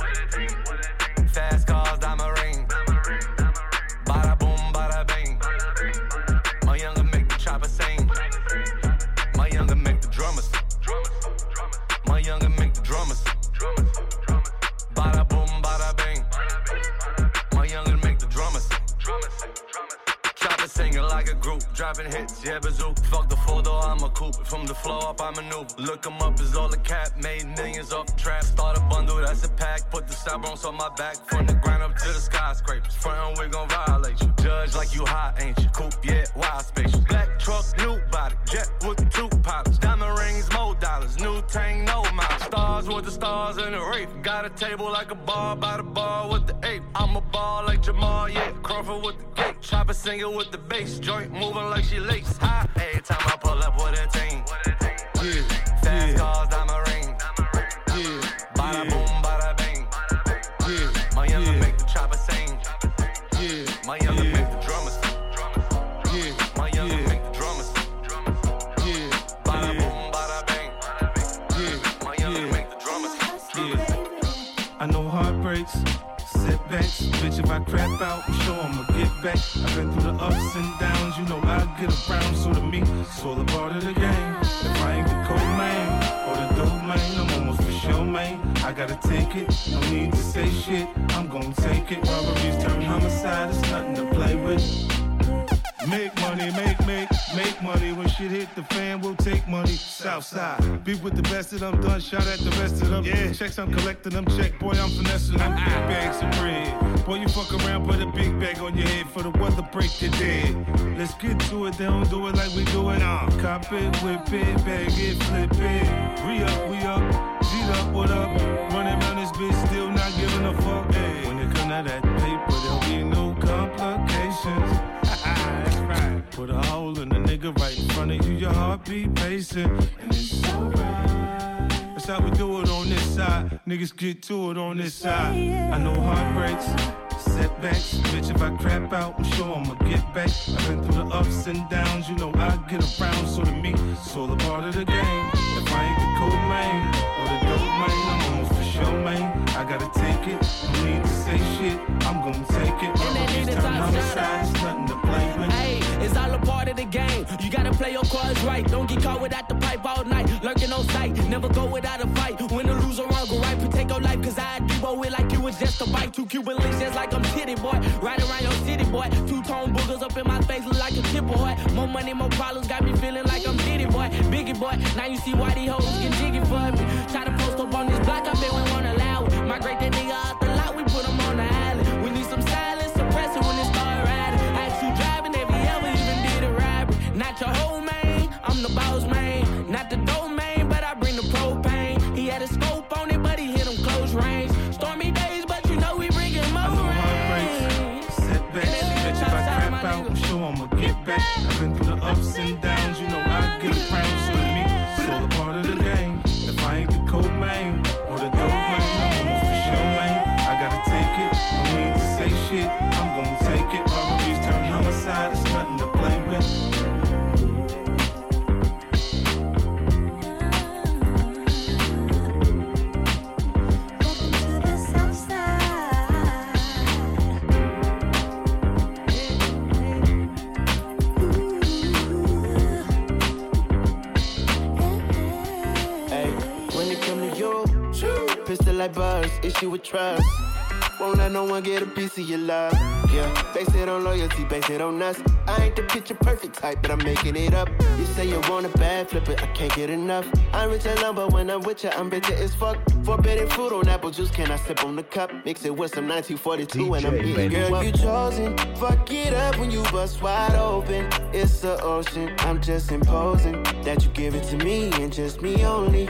Look up, is all a cap. Made millions off the trap. Start a bundle, that's a pack. Put the cybrons on my back. From the ground up to the skyscrapers. Front, we gon' violate you. Judge like you hot, ain't you? Coupe, yeah, wild space. Black truck, new body. Jet with two pilots. Diamond rings, more dollars. New tank, no miles. Stars with the stars in the rape. Got a table like a bar by the bar with the ape. I'm a ball like Jamal, yeah. Crawford with the gate. Chopper singing with the bass. Joint moving like she lace. High every time I pull up with a team. Heartbreaks, setbacks. Bitch, if I crap out, I'm sure I'ma get back. I've been through the ups and downs, you know I get around. So to me, it's all a part of the game. If I ain't the cold man or the dope man, I'm almost for sure, man. I gotta take it, no need to say shit. I'm gonna take it. Robberies turn homicide, it's nothing to play with. Make money, make, make, make money. When shit hit the fan, we'll take money. Southside. Be with the best of them, done shot at the rest of them. Yeah. Checks, I'm collecting them. Check, boy, I'm finessing them. *laughs* Big bags of bread. Boy, you fuck around, put a big bag on your head for the weather break dead. Let's get to it, they don't do it like we do it. Uh. Cop it, whip it, bag it, flip it. Re up, we up. beat up, what up? Running around this bitch, still not giving a fuck. Hey. When it come to that paper, there'll be no complications. Put a hole in the nigga right in front of you, your heartbeat pacing, and it's alright. That's how we do it on this side. Niggas get to it on this side. I know heartbreaks, setbacks. Bitch, if I crap out, I'm sure I'ma get back. I've been through the ups and downs, you know I get around. So to me, it's all a part of the game. If I ain't the cold man or the dope man, I'm almost for sure, man. I gotta take it, no need to say shit. I'm gonna take it. And that Robberies nigga turn top homicide, it's nothing to play with. The game. You gotta play your cards right. Don't get caught without the pipe all night. Lurking on sight, never go without a fight. Win or lose or wrong, go right. Protect your life, cause I do it like you was just a bite. Two Cuban links just like I'm titty boy. Right around your city boy. Two tone boogers up in my face look like a chip boy. More money, more problems, got me feeling like I'm Diddy boy. Biggie boy, now you see why these hoes get jiggy for me. Try to post up on this block, I bet we won't allow it. Migrate that nigga out Not your whole man, I'm the boss man. Not the dope man, but I bring the propane. He had a scope on it, but he hit him close range. Stormy days, but you know we bring him more rain. Setbacks, bitch, if I crap out, I'm sure I'ma get back. Like buzz, issue with trust. Won't let no one get a piece of your love. Yeah, base it on loyalty, base it on us. I ain't the picture perfect type, but I'm making it up. You say you want a bad flip it, I can't get enough. I'm rich alone, but when I'm with you, I'm bitter as fuck. Forbidden fruit on apple juice, can I sip on the cup? Mix it with some 1942 and I'm DJ eating. Girl, Benji. you chosen. Fuck it up when you bust wide open. It's the ocean. I'm just imposing that you give it to me and just me only.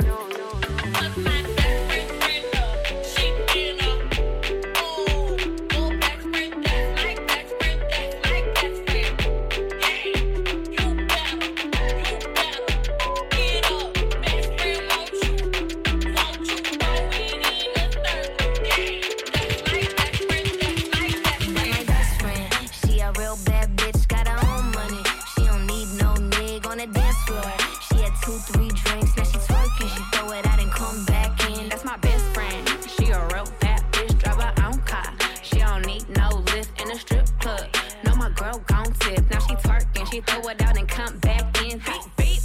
She throw it out and come back in. Beep, beep.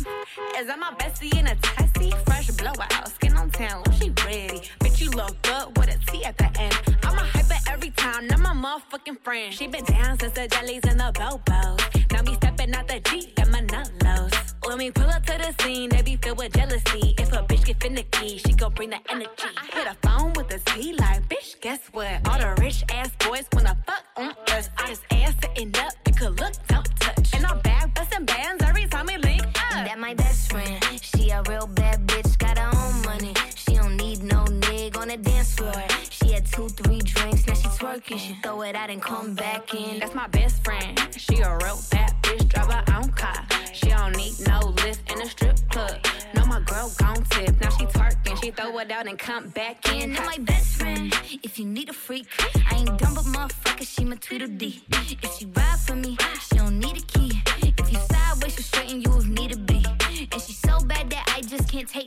Is that my bestie in a testy? Fresh blowout, skin on town, she ready. Bitch, you look good with a T at the end. I'm a hyper every time, not my motherfucking friend. She been down since the jellies and the bobos. Now me stepping out the Jeep, got my nullos. When we pull up to the scene, they be filled with jealousy. If a bitch get finicky, she gon' bring the energy. I hit a phone with a T like, bitch, guess what? All the rich ass boys wanna fuck she twerking. She throw it out and come back in. That's my best friend. She a real bad bitch, drive her own car. She don't need no lift in a strip club. No, my girl gon' tip. Now she twerking, she throw it out and come back in. That's my best friend. If you need a freak, I ain't dumb but motherfucker, she my Tweedledee. If she ride for me, she don't need a key.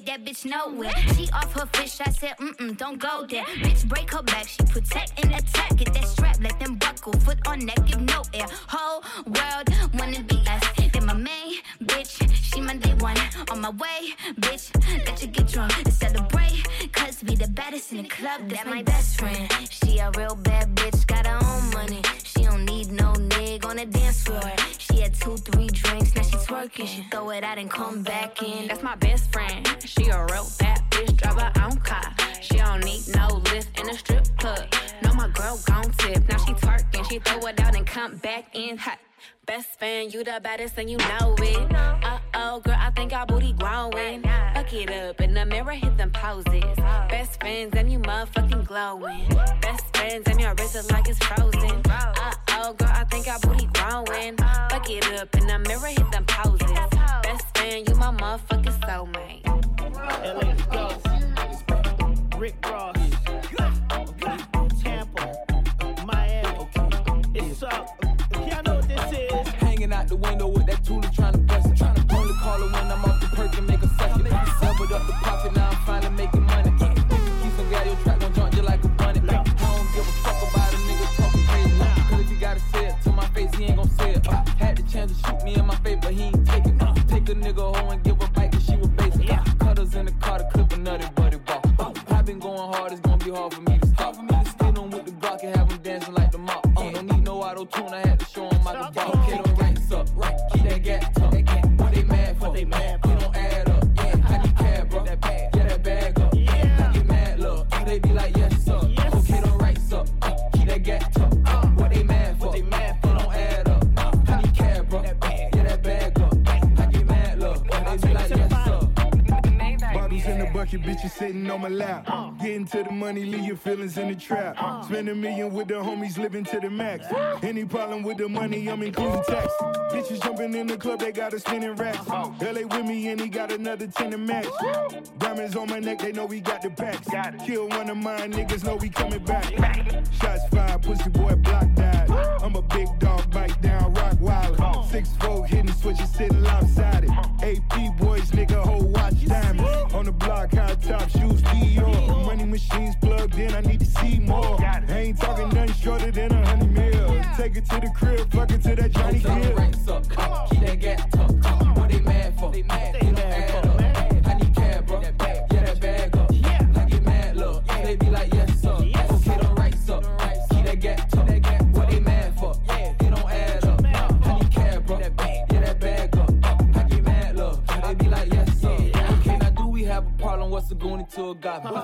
That bitch nowhere. She off her fish, I said, mm mm, don't go there. Bitch, break her back, she protect and attack. Get that strap, let them buckle. Foot on neck, give no air. Whole world wanna be us. Then my main bitch, she my day one. On my way, bitch, let you get drunk and celebrate. Cause we the baddest in the club, that's my best friend. She a real bad bitch, got her own money. No nigga on the dance floor. She had two, three drinks, now she twerking. She throw it out and come back in. That's my best friend. She a real bad bitch, drive her own car. She don't need no lift in a strip club. No, my girl gon' tip. Now she twerking, she throw it out and come back in hot. Best fan, you the baddest and you know it. Uh oh, girl, I think our booty growing. Fuck it up in the mirror, hit them poses. Best friends and you motherfucking glowing. Best friends and your wrist is like it's frozen. Uh oh, girl, I think our booty growing. Fuck it up in the mirror, hit them poses. Best fan, you my motherfucking soulmate. LA. Rick Ross. going hard, it's gonna be hard for me to stop. For me to skid on with the block and have them dancing like the mop. Uh, don't need no auto tune, I had to show them how to walk. Get them ranks up, right? Keep that gap. tough. What they mad for? What they mad pocket, bitches sitting on my lap. Getting to the money, leave your feelings in the trap. Spend a million with the homies, living to the max. Any problem with the money, I'm including tax. Bitches jumping in the club, they got a spinning racks. LA with me, and he got another 10 to match. Diamonds on my neck, they know we got the packs. Kill one of mine, niggas know we coming back. Shots fired, pussy boy block died. I'm a big dog, bite down, rock wild. Six four hitting switches, sitting lopsided. AP boys, nigga, whole watch the block, high top shoes, Dior. Money machines plugged in, I need to see more. I ain't talking nothing shorter than a hundred mil. Take it to the crib, fuck it to that Johnny Gill. keep that gap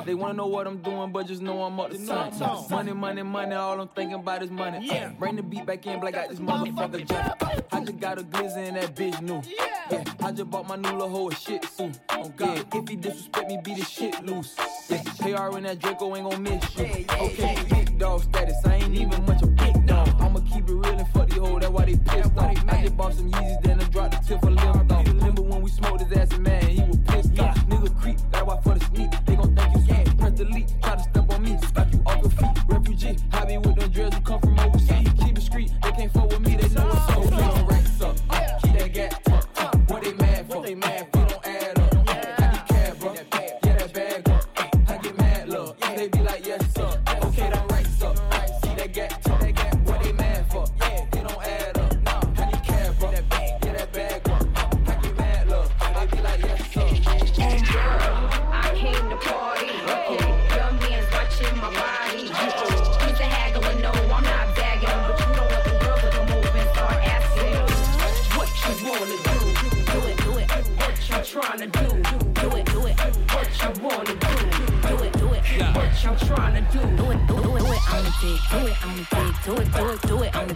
They wanna know what I'm doing, but just know I'm up to something. Money, money, money. All I'm thinking about is money. Yeah. Uh, bring the beat back in, black out this motherfucker. I just got a glizzy and that bitch new. Yeah, yeah. I just bought my new little hoe a shit suit. Oh God, if he disrespect me, beat the shit loose. Yeah, KR and that Draco ain't gon' miss you. Okay, big dog status, I ain't even much a big dog. I'ma keep it real and fuck the hoe, that's why they pissed off. I just bought some Yeezys, then I dropped the tip for limbed off. Remember when we smoked his ass, man, he was pissed off.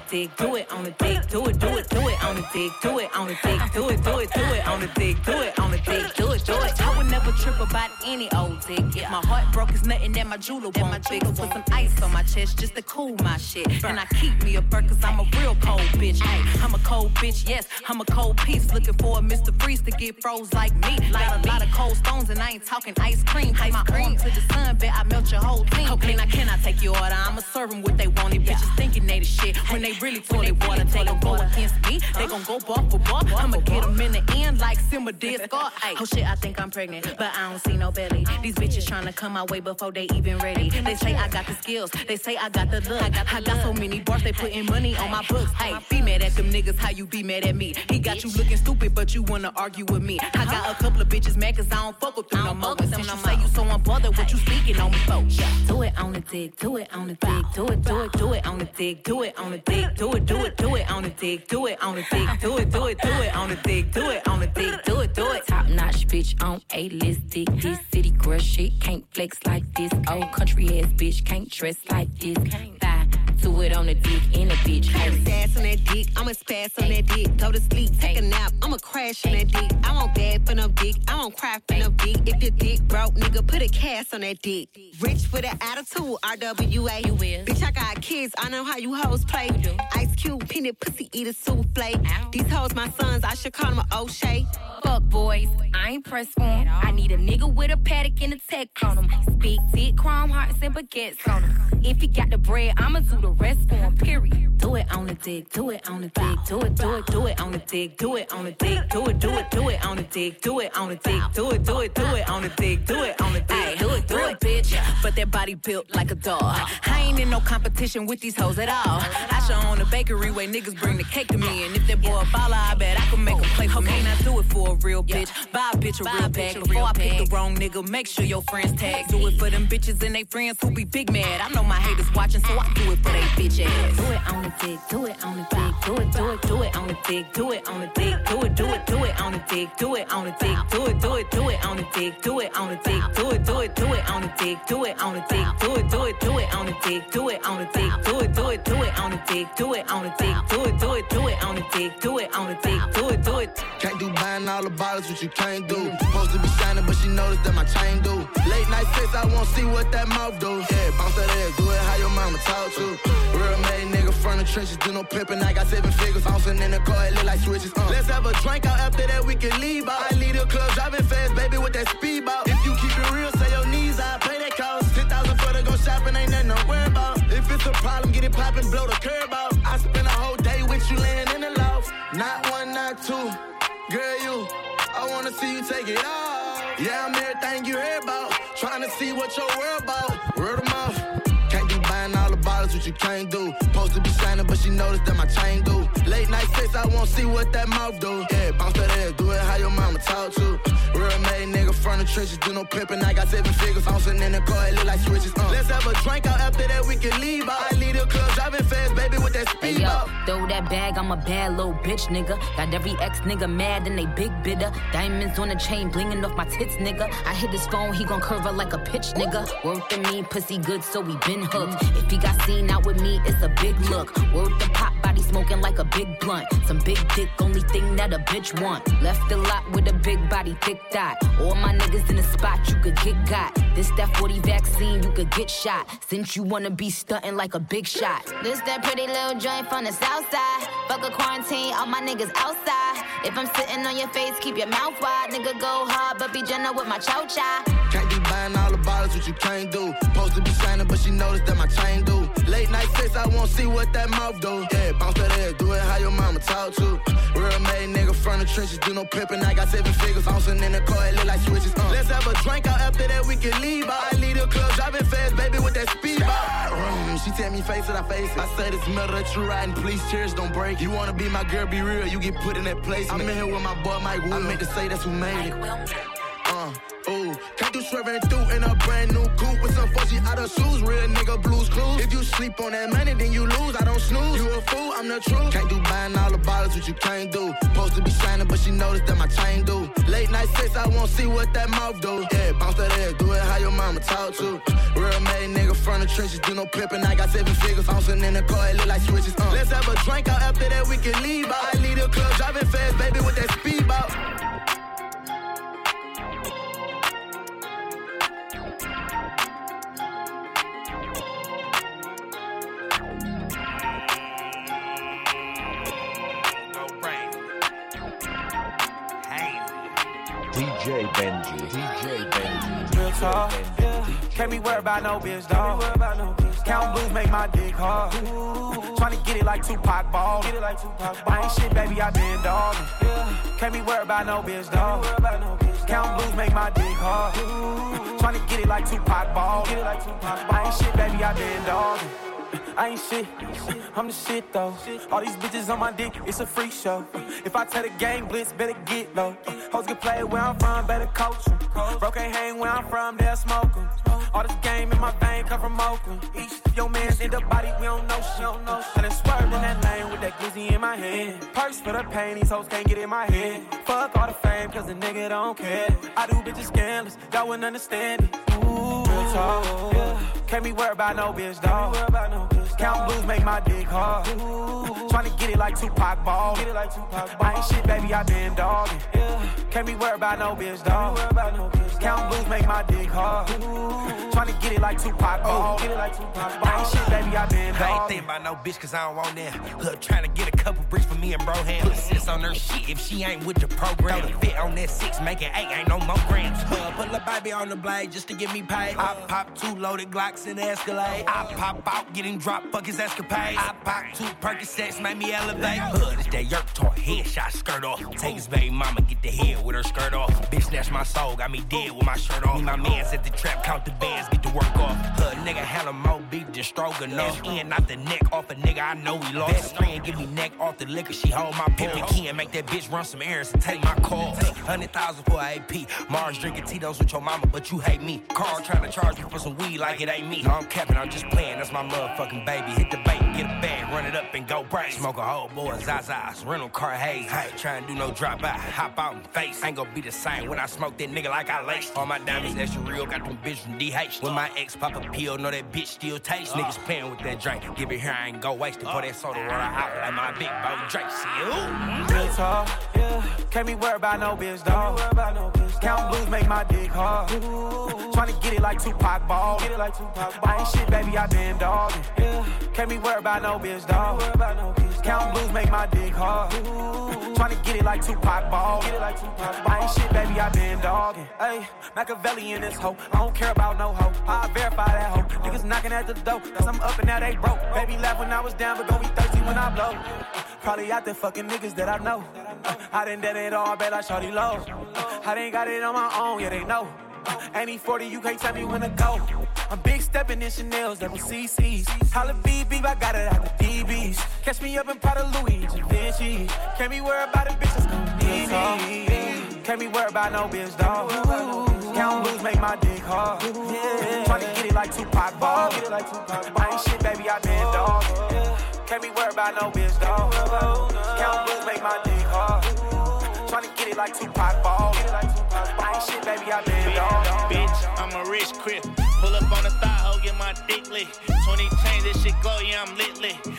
Dick. Do it on the dick. Do it, do it, do it on the dick. Do it on the dick. Do it, do it, do it on the dick. Do it on the dick. Do it, do it. I would never trip about any old dick. If my heart broke, it's nothing that my jeweler won't fix. Put some ice on my chest just to cool my shit. And I keep me a burn cause I'm a real cold bitch. Ay, I'm a cold bitch, yes. I'm a cold piece. Looking for a Mr. Freeze to get froze like me. Got a lot of cold stones and I ain't talking ice cream. Take my arm to the sun, bet I melt your whole team. Okay, now can I take your order? I'ma serve them what they wanted. Bitches thinking they the shit when they really toilet water. They gon' go against me. They gon' go bar for bar. I'ma get them in the end like Simba did Scar. Oh shit, I think I'm pregnant, but I don't see no belly. These bitches tryna come my way before they even ready. They say I got the skills. They say I got the look. I got so many bars, they putting money on my books. Hey, be mad at them niggas, how you be mad at me? He got you looking stupid, but you wanna argue with me. I got a couple of bitches mad cause I don't fuck with them no more. Since you say you so unbothered, what you speaking on me for? Do it on the dick, do it on the dick, do it, do it, do it on the dick, do it on the dick, do it, do it, do it on the dick, do it on the dick, do it, do it, do it on the dick, do it on the dick, do it, do it. Top notch bitch on a list dick. This city girl shit can't flex like this. Old country ass bitch can't dress like this. Thigh to it on the dick in a bitch. Have sass on that dick, I'ma spaz on that dick. Go to sleep, take a nap, I'ma crash on that dick. I won't bad for no dick, I won't cry for no dick. If your dick broke, nigga, put a cast on that dick. Rich with an attitude, RWA. You will. Bitch, I got kids, I know how you hoes play. Ice Cube, peanut pussy, eat a souffle. These hoes my sons, I should call them O'Shea. Fuck boys, I ain't pressed for 'em. I need a nigga with a Patek and a tech on him. Big dick, chrome hearts and baguettes on him. If he got the bread, I'ma do the rest for him, period. Do it on the dick, do it on the dick, do it, do it, do it on the dick, do it on the dick, do it, do it, do it on the dick, do it on the dick, do it, do it, do it on the dick, do it on the dick, do it, do it, bitch. But that body built like a dog. I ain't in no competition with these hoes at all. I should own a bakery where niggas bring the cake to me, and if that boy a baller, I bet I can make him play for me. Now do it for a real bitch, buy a bitch a real bag. Before I pick the wrong nigga, make sure your friends tag. Do it for them bitches and they friends who be big mad. I know my haters watching, so I do it for they bitch ass. Do it on the dick, do it on the dick, do it, do it, do it on the dick, do it on the dick, do it, do it, do it on the dick, do it on the dick, do it, do it, do it on the dick, do it on the dick, do it, do it, do it on the dick, do it on the dick, do it, do it, do it on the dick, do it on the dick, do it, do it, do it on the dick, do it on the dick, do it, do it, do it on the dick, do it on the dick, do it, do it. Can't do buying all the bottles, what you can't do. Supposed to be shining, but she noticed that my chain do. Late night sex, I won't see what that mouth do. Yeah, bounce that ass, do it how your mama talk to. Real made nigga from the trenches, do no pimping. I got seven figures, bouncing in the car, it look like switches. Uh. Let's have a drink out after that, we can leave out. I lead the club, driving fast, baby, with that speedboat. If you keep it real, say your knees, I pay that cost. 10,000 for to go shopping, ain't nothing to worry about. If it's a problem, get it poppin', blow the curb out. I spend a whole day with you laying in the loft. Not one, not two. Girl, you, I wanna see you take it off. Yeah, I'm everything you heard about. Trying to see what your world about. Word of mouth. Can't be buying all the bottles, what you can't do. Supposed to be shining, but she noticed that my chain do. Late night sex, I won't see what that mouth do. Yeah, bounce that ass, do it how your mama talk to. Real made nigga from the trenches, do no pimping. I got seven figures, bouncing in the car, it look like switches. Uh. Let's have a drink out after that, we can leave out. I lead the club, driving fast, baby, with that Hey speed yo, out. throw that bag, I'm a bad little bitch, nigga. Got every ex nigga mad and they big bidder. Diamonds on the chain, blinging off my tits, nigga. I hit his phone, he gon' curve her like a pitch, nigga. Worth the mean pussy good, so we been hooked. If he got seen out with me, it's a big look. Worth the pop body smoking like a big blunt. Some big dick, only thing that a bitch want. Left the lot with a big body, thick dot. All my niggas in the spot, you could get got. This that 40 vaccine, you could get shot. Since you wanna be stunting like a big shot. This that pretty little joint from the south side. Fuck a quarantine, all my niggas outside. If I'm sitting on your face, keep your mouth wide. Nigga go hard, but be gentle with my chow chow. Can't be buying all the bottles, what you can't do. Supposed to be shining, but she noticed that my chain do. Late night sex, I won't see what that mouth do. Yeah, bounce that ass, do it how your mama talk to. Real made nigga from the trenches, do no pimping. I got seven figures, bouncing in the car, it look like switches. Uh. Let's have a drink out after that, we can leave out. I lead the club, driving fast, baby, with that speed out. Mm, She tell me face it, I face. I say this metal that you riding, please cheers, don't break. You wanna be my girl, be real, you get put in that place. I'm in here with my boy Mike Will. I meant to say that's who made it. Uh, ooh, can't do swerving through in a brand new coupe with some fuzzy out of shoes. Real nigga blues clues. If you sleep on that money, then you lose. I don't snooze. You a fool, I'm the truth. Can't do buying all the bottles, what you can't do. Supposed to be shining, but she noticed that my chain do. Late night sex, I won't see what that mouth do. Yeah, bounce that ass, do it how your mama talk to. Real made nigga from the trenches, do no pimping. I got seven figures, bouncing in the car, it look like switches. Uh. Let's have a drink out after that, we can leave out. I lead the club, driving fast, baby, with that speed out. DJ Benji. DJ Benji. Real talk, yeah. Can't be worried about no bitch, dog. Count blues make my dick hard. Tryna get it like Tupac ball. I ain't shit, baby, I been dogging. Can't be worried about no bitch, dog. Count blues make my dick hard. Tryna get it like Tupac ball. I ain't shit, baby, I been dogging. I ain't shit, I'm the shit though. All these bitches on my dick, it's a freak show. If I tell the gang blitz, better get low. Hoes can play where I'm from, better coach 'em. Bro can't hang where I'm from, they'll smoke 'em. All this game in my vein come from Oakland. Your mans in the body, we don't know shit. Don't know shit. And then swerve in that lane with that glizzy in my hand. Purse for the pain, these hoes can't get in my head. Fuck all the fame, cause the nigga don't care. I do bitches scandalous, y'all wouldn't understand it. Ooh, real talk, yeah. Can't be worried about no bitch, dog. Count blues make my dick hard. Tryna get it like Tupac ball. I ain't shit, baby, I been dogging. Can't be worried about no bitch, dog. Count blues make my dick hard. Tryna get it like Tupac oh, ball. I ain't shit, baby, I been I ain't dogging. thinking about no bitch cause I don't want that. Hood trying to get a couple bricks for me and bro hands. Put sis on her shit if she ain't with the program. Throw the fit on that six, make it eight, ain't no more grams. Uh, Hood put a baby on the blade just to get me paid. I pop two loaded Glocks in the Escalade. I pop out, getting dropped, fuck his escapade. I pop two Percocets, make me elevate. Hood is that yerk toy, headshot skirt off. Take his baby mama, get the head with her skirt off. Bitch, snatch my soul, got me dead with my shirt off. Me, my mans at the trap, count the bands, get to work off. Hood nigga, hella more beef than stroganoff. In, not the neck off a nigga, I know he lost. Best friend, give me neck off the liquor, she hold my pimp the key and make that bitch run some errands and take my call. Hundred thousand for AP. Mars drinking Tito's with your mama, but you hate me. Carl trying to charge me for some weed like it ain't me. No, I'm capping, I'm just playing, that's my motherfucking baby. Hit the bait, get a bag, run it up and go break. Smoke a whole boy, Zaza's, rental car haze. I ain't trying to do no drop out, hop out and face. Ain't gonna be the same when I smoke that nigga like I laced. All my diamonds extra real, got them bitch from DH. When my ex pop a pill, know that bitch still taste. Niggas uh. playing with that drink, give it here, I ain't go waste it. Pour that soda water uh. out like my big bro Drake. See you? Real talk, yeah. Can't be worried about no bitch, dog. Count blues make my dick hard. Tryna get it like Tupac ball. Get it like Tupac ball. I ain't shit, baby, I been dogging. Yeah. Can't be worried about no bitch, dog. Count blues make my dick hard. Tryna get it like Tupac ball. Get it like Tupac ball. I ain't shit, baby, I been dogging. Hey, Machiavelli in this hoe. I don't care about no hoe. I verify that hoe. Niggas knocking at the door. Cause I'm up and now they broke. Baby laugh when I was down, but gon' be thirsty when I blow. Probably out there fucking niggas that I know. Uh, I done did it all, I bet I shorty low. Uh, I done got it on my own, yeah, they know. Uh, he 40, you can't tell me when to go. I'm big stepping in Chanel's, double CC's. Holla BB, I got it out the DBs. Catch me up in Prada Louis, Vinci. Can't be worried about a bitch that's gon' need me. Can't be worried about no bitch, dog. Count blues make my dick hard. Yeah. Tryna get it like Tupac ball. I ain't shit, baby, I been dog. Can't be worried about no bitch, dog. Count blues make my dick hard. Tryna get it like Tupac ball. Shit, baby, I been dog. Bitch, I'm a rich crip. Pull up on the thigh, hoe, get my dick lit. 20 chains, this shit go, yeah, I'm lit lit.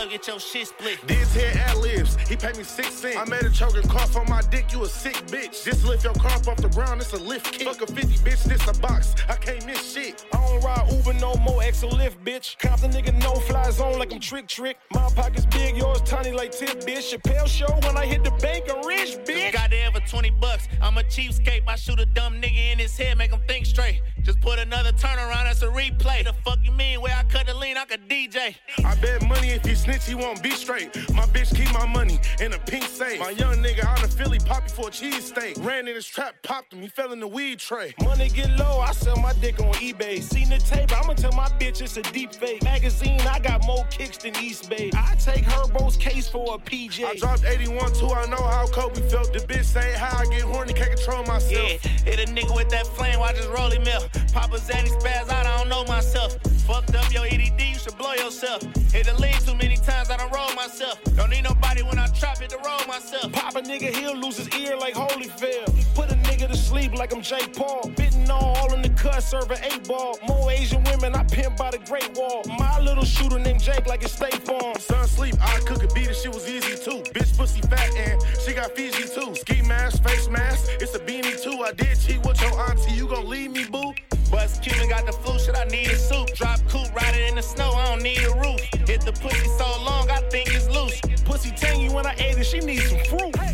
Nigga mugging in the club, get your shit split. This here ad libs, he paid me six cents. I made a choking cough on my dick, you a sick bitch. Just lift your car off the ground, it's a lift kick. Fuck a 50 bitch, this a box, I can't miss shit. I don't ride Uber no more, extra lift, bitch. Cop the nigga no fly zone like I'm trick trick. My pockets big, yours tiny like tip, bitch. Chappelle show when I hit the bank, I'm rich, bitch. Got there for 20 bucks. I'm a cheapskate. I shoot a dumb nigga in his head, make him think straight. Just put another turnaround, that's a replay. The fuck you mean? Where I cut the lean, I could DJ. I bet money if he snitch, he won't be straight. My bitch keep my money in a pink safe. My young nigga out of Philly, poppy for a cheesesteak. Ran in his trap, popped him, he fell in the weed tray. Money get low, I sell my dick on eBay. Seen the tape, I'ma tell my bitch it's a deep fake. Magazine, I got more kicks than East Bay. I take Herbo's case for a PJ. I dropped 81 too, I know how Kobe felt. The bitch say how I get horny, can't control myself. Yeah, hit a nigga with that flame, watch his rolling mill. Papa Zanny spaz I don't know myself. Fucked up your EDD, you should blow yourself. Hit the lean too many times, I don't roll myself. Don't need nobody when I trap, it the roll myself. Pop a nigga, he'll lose his ear like Holyfield. Put a nigga to sleep like I'm Jake Paul. Bitten on all in the cut, serving eight ball. More Asian women, I pimp by the Great Wall. My little shooter named Jake like it's State Farm. Son sleep, I cook a beat and shit was easy too. Bitch pussy fat and she got Fiji too. Ski mask, face mask, it's a beanie too. I did cheat with your auntie, you gon' leave me boo? Bust Cuban got the flu, shit, I need a suit. Drop coupe, ride it in the snow, I don't need a roof. Hit the pussy so long, I think it's loose. Pussy tangy when I ate it, she needs some fruit.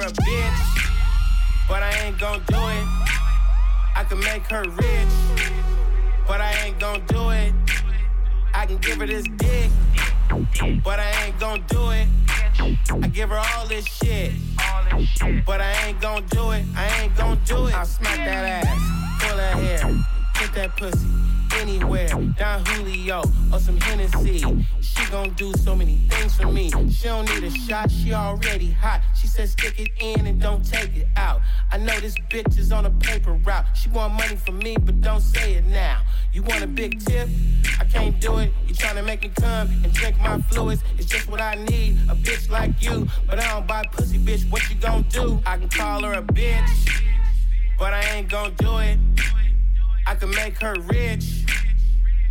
A bitch, but I ain't gon' do it. I can make her rich, but I ain't gon' do it. I can give her this dick, but I ain't gon' do it. I give her all this shit, but I ain't gon' do it. I ain't gon' do it. I'll smack that ass, pull that hair, put that pussy anywhere. Don Julio or some Hennessy. She gon' do so many things for me. She don't need a shot, she already hot. She says stick it in and don't take it out. I know this bitch is on a paper route. She want money from me, but don't say it now. You want a big tip? I can't do it. You tryna make me come and drink my fluids? It's just what I need, a bitch like you. But I don't buy pussy, bitch. What you gon' do? I can call her a bitch, but I ain't gon' do it. I can make her rich,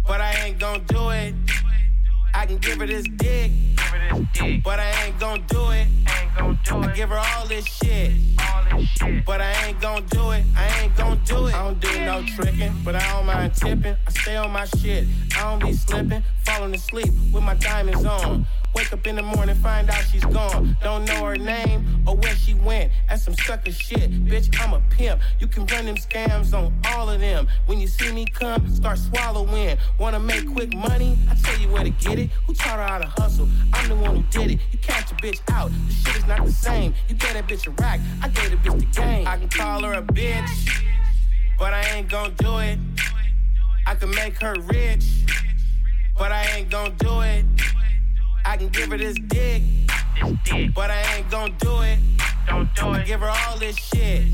but I ain't gon' do it. I can give her this dick, but I ain't gon' do it. I give her all this shit, but I ain't gon' do it. I ain't gon' do it. I don't do no tricking, but I don't mind tipping. I stay on my shit. I don't be slipping, falling asleep with my diamonds on. Wake up in the morning, find out she's gone. Don't know her name or where she went. That's some sucker shit. Bitch, I'm a pimp. You can run them scams on all of them. When you see me come, start swallowing. Wanna make quick money? I tell you where to get it. Who taught her how to hustle? I'm the one who did it. You catch a bitch out. The shit is not the same. You get that bitch a rack. I gave the bitch the game. I can call her a bitch, but I ain't gon' do it. I can make her rich, but I ain't gon' do it. I can give her this dick, this dick. but I ain't gon' do it. Don't do it. I give her all this shit,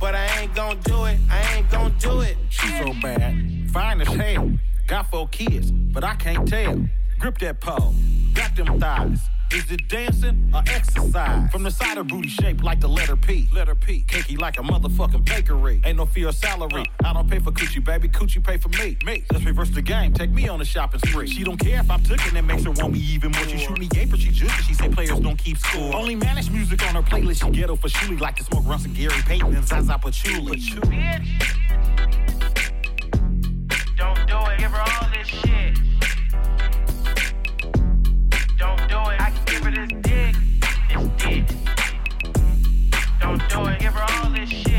but I ain't gon' do it. I ain't gon' do it. She so bad, fine as hell. Got four kids, but I can't tell. Grip that pole, got them thighs. Is it dancing or exercise? From the side of booty shaped like the letter P. Letter P. Cakey like a motherfucking bakery. Ain't no fear of salary. Uh. I don't pay for coochie, baby. Coochie pay for me. Me. Let's reverse the game. Take me on a shopping spree. She don't care if I'm tookin', that makes her want me even more. She shoot me gay, but she juicy. She say players don't keep score. Only managed music on her playlist. She ghetto for Shuli like to smoke runs and Gary Payton and Zaza Patchouli. Don't do it, give her all this shit. Don't do it, give her all this shit.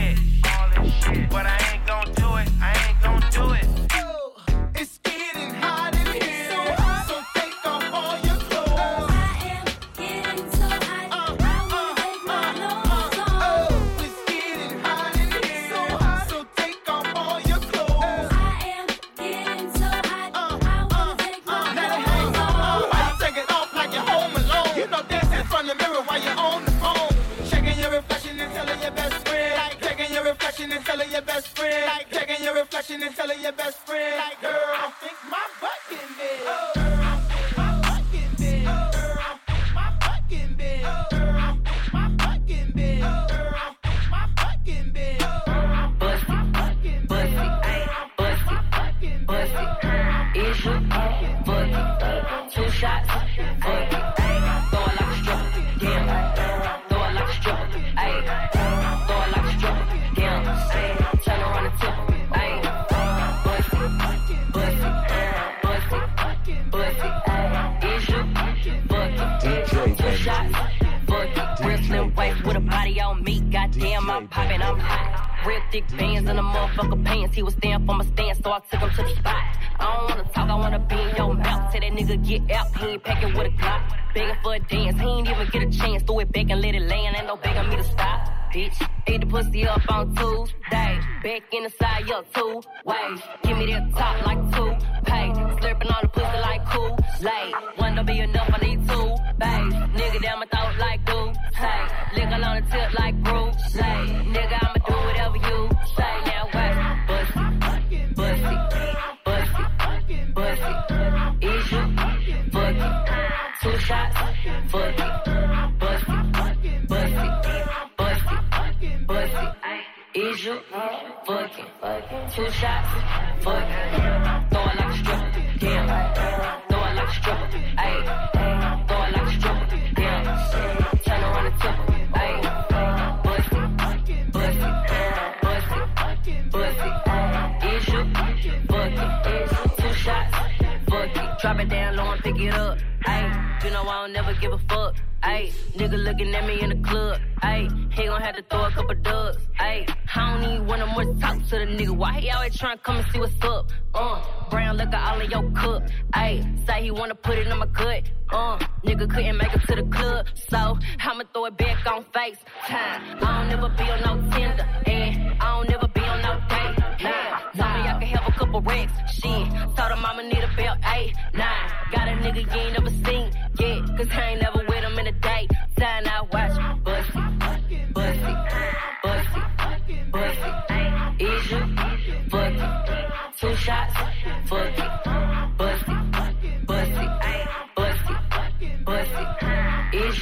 Reflection and telling your best friend. Like girl, I think my butt can big. Girl, goddamn, I'm popping, I'm hot. Real thick bands in the motherfucker pants. He was stand for my stand, so I took him to the spot. I don't wanna talk, I wanna be in your mouth. Say that nigga get out, he ain't packing with a Glock. Begging for a dance, he ain't even get a chance. Throw it back and let it land, ain't no begging me to stop. Bitch, ate the pussy up on Tuesday. Back in the side, yo, two ways. Give me that top like two pay. Slurping on the pussy like cool. Late, one don't be enough, I need two bays. Nigga down my throat like do say. Lick on the tip like groove. Two shots, it. Throw it like a stripper, damn. Throw it like a stripper, ayy. Throw it like a stripper, damn. Turn around and tip ayy. Bust it, bust it, bust it, bust it. Is you fuck it? Two shots, fuck it. Drop it down low and pick it up. You know I don't never give a fuck. Ayy, nigga looking at me in the club. Ayy, he gon' have to throw a couple dubs. Ayy, I don't even wanna more talk to the nigga. Why he always tryna come and see what's up? Uh, brown liquor all in your cup. Ayy, say he wanna put it in my gut. Uh, nigga couldn't make it to the club, so I'ma throw it back on FaceTime. I don't never be on no Tinder, and I don't never be on no date. Nah, tell me I can have a couple racks. Shit, told her mama need a belt, eight, nine. Got a nigga you ain't never seen. Yet, cause I ain't never with him in a date. Time I watch, bust it, bust it. Is you? Fuck it? Two shots, fuck it, bust it, bust it, bust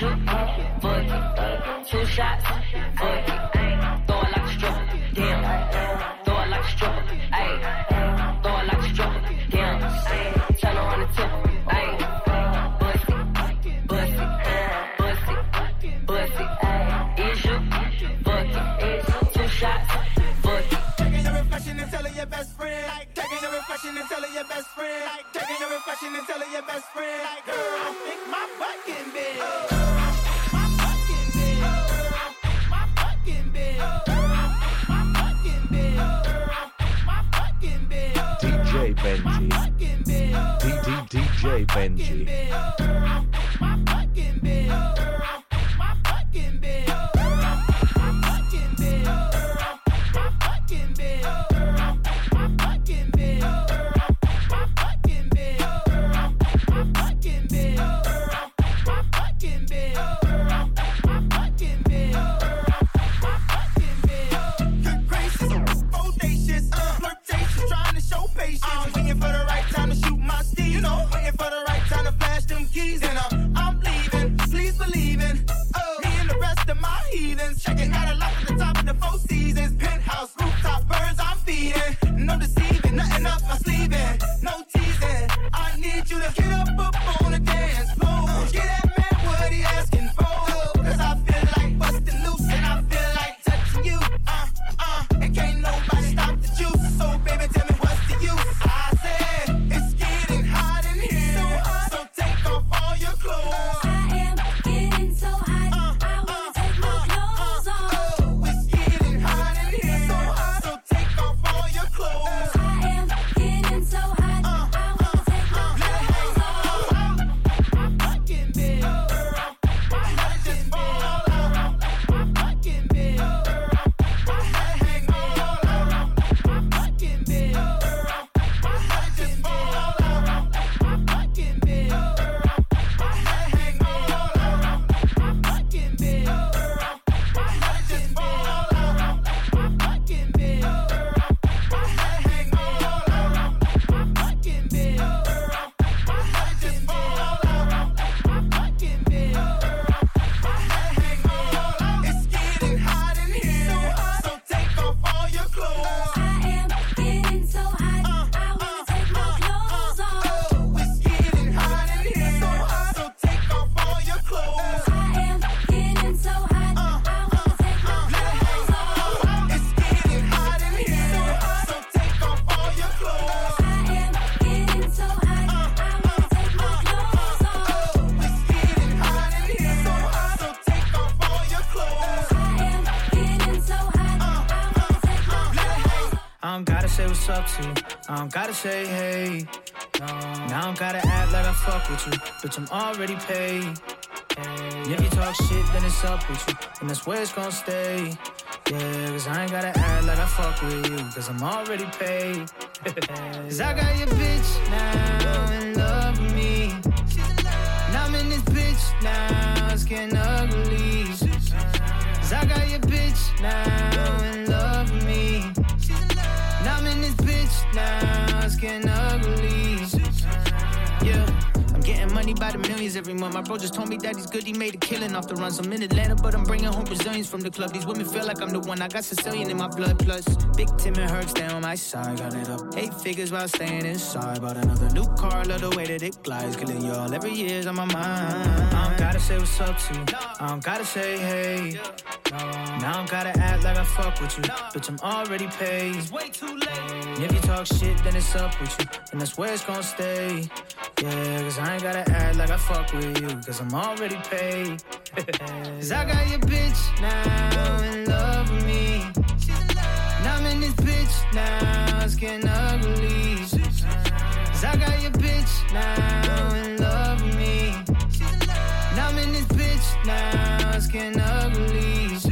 you? Fuck it? Two shots, best friend. Like taking reflection and telling your best friend. Like girl, I think my butt can big. Girl, I think my butt up to. I don't gotta say hey. No. Now I don't gotta act like I fuck with you. Bitch, I'm already paid. And if you talk shit, then it's up with you. And that's where it's gonna stay. Yeah, cause I ain't gotta act like I fuck with you. Cause I'm already paid. *laughs* cause I got your bitch now in love with me. Now I'm in this bitch now, it's getting ugly. Cause I got your bitch now in now, it's getting ugly. I'm money by the millions every month. My bro just told me that he's good, he made a killing off the runs. I'm in Atlanta, but I'm bringing home Brazilians from the club. These women feel like I'm the one. I got Sicilian in my blood, plus Big Tim and stay on my side. Got it up eight figures while staying inside. Bought another new car, love the way that it glides. Killing y'all every year's on my mind. I don't gotta say what's up to you. I don't gotta say hey. Now I don't gotta act like I fuck with you. Bitch, I'm already paid. It's way too late. And if you talk shit, then it's up with you. And that's where it's gonna stay. Yeah, cause I ain't gotta act like I fuck with you. Cause I'm already paid. *laughs* cause I got your bitch now in love with me. Now I'm in this bitch now, it's getting ugly. Cause I got your bitch now in love with me. Now I'm in this bitch now, it's getting ugly.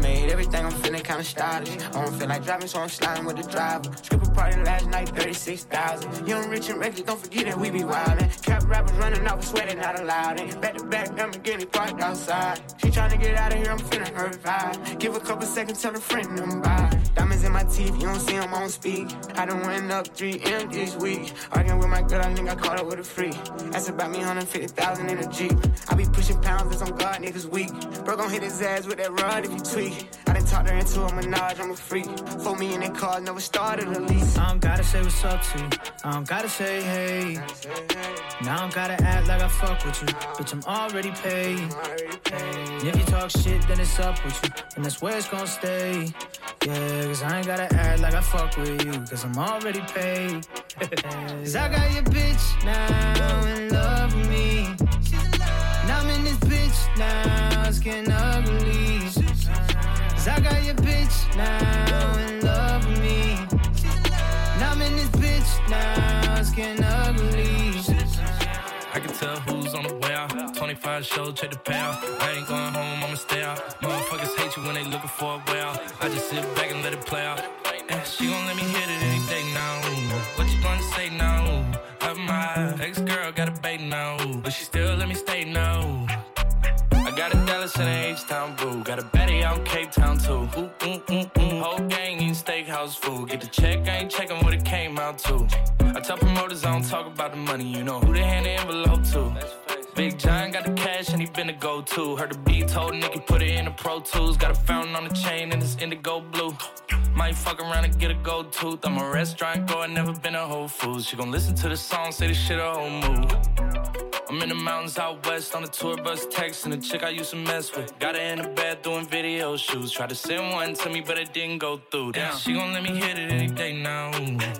Made everything, I'm feeling kinda stylish. I don't feel like driving, so I'm sliding with the driver. Strip a party last night, 36,000. Young, rich, and reckless, don't forget that we be wildin'. Cap rappers running off, sweating not allowed. It. Back to back, I'm getting parked outside. She tryna get out of here, I'm feeling her vibe. Give a couple seconds, tell a friend them bye. Diamonds in my teeth, you don't see them, I don't speak. I done went up 3M this week. Arguing with my girl, I think I caught up with a freak. That's about me, 150,000 in a Jeep. I be pushing pounds, as I'm God, niggas weak. Bro gon' hit his ass with that rod if you tweak. I done talked her into a menage, I'm a freak. For me in that car, never started a lease. I don't gotta say what's up to you. I don't gotta say hey. Now I don't gotta act like I fuck with you. Bitch, I'm already paid. And if you talk shit, then it's up with you. And that's where it's gonna stay. Yeah, cause I ain't gotta act like I fuck with you. Cause I'm already paid. cause I got your bitch now in love me. Now I'm in this bitch now, it's getting ugly. Cause I got your bitch now in love me. Now I'm in this bitch now, it's getting ugly. I can tell who's on the way out. 25 shows, check the payout. I ain't going home, I'ma stay out. Motherfuckers hate you when they looking for a way Ex girl got a bait now, but she still let me stay now. I got a Dallas and a H-Town boo. Got a out in Cape Town too. Ooh, ooh, ooh, ooh. Whole gang eating steakhouse food. Get the check, I ain't checking what it came out to. I tell promoters I don't talk about the money. You know who they hand the envelope to. Big John got the cash and he been the go-to. Heard the beat told Nicky put it in the Pro Tools. Got a fountain on the chain and it's indigo blue. Might fuck around and get a gold tooth. I'm a restaurant goer, never been a Whole Foods. She gon' listen to the song, say this shit a whole move. I'm in the mountains out west on a tour bus texting a chick I used to mess with. Got her in the bed doing video shoots. Tried to send one to me, but it didn't go through. Damn, she gon' let me hit it any day now.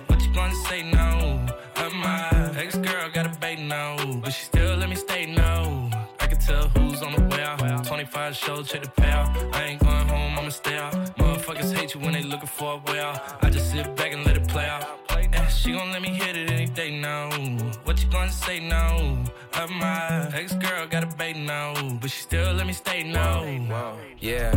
What you gonna say now? Of my ex girl got a bait now, but she still let me stay now. I can tell who's on the way out. 25 shows, check the payout. I ain't going home, I'ma stay out. Motherfuckers hate you when they looking for a way out. I just sit back and let it she gon' let me hit it any day now. What you gonna say now? Of my ex girl got a bait now, but she still let me stay now. Yeah.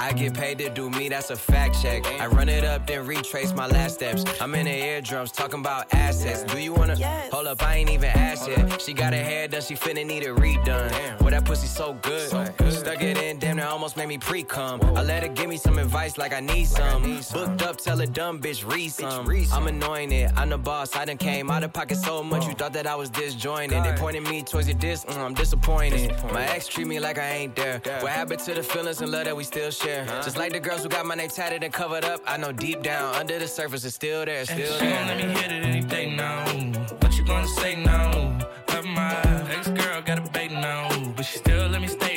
I get paid to do me, that's a fact check. I run it up, then retrace my last steps. I'm in the eardrums talking about assets. Do you wanna hold up? I ain't even asked yet. She got her hair done, she finna need it redone. Boy, that pussy so good. so good. Stuck it in, damn, that almost made me pre cum. I let her give me some advice like I need some. Booked up, tell a dumb bitch read some. I'm anointed, I'm the boss. I done came out of pocket so much, you thought that I was disjointed. They pointed me towards your dis, mm, I'm disappointed. My ex treat me like I ain't there. What happened to the feelings and love that we still share? Just like the girls who got my name tatted and covered up, I know deep down under the surface it's still there, still She gon' let me hit it any day now. What you gonna say now? Of my ex girl got a bait now, but she still let me stay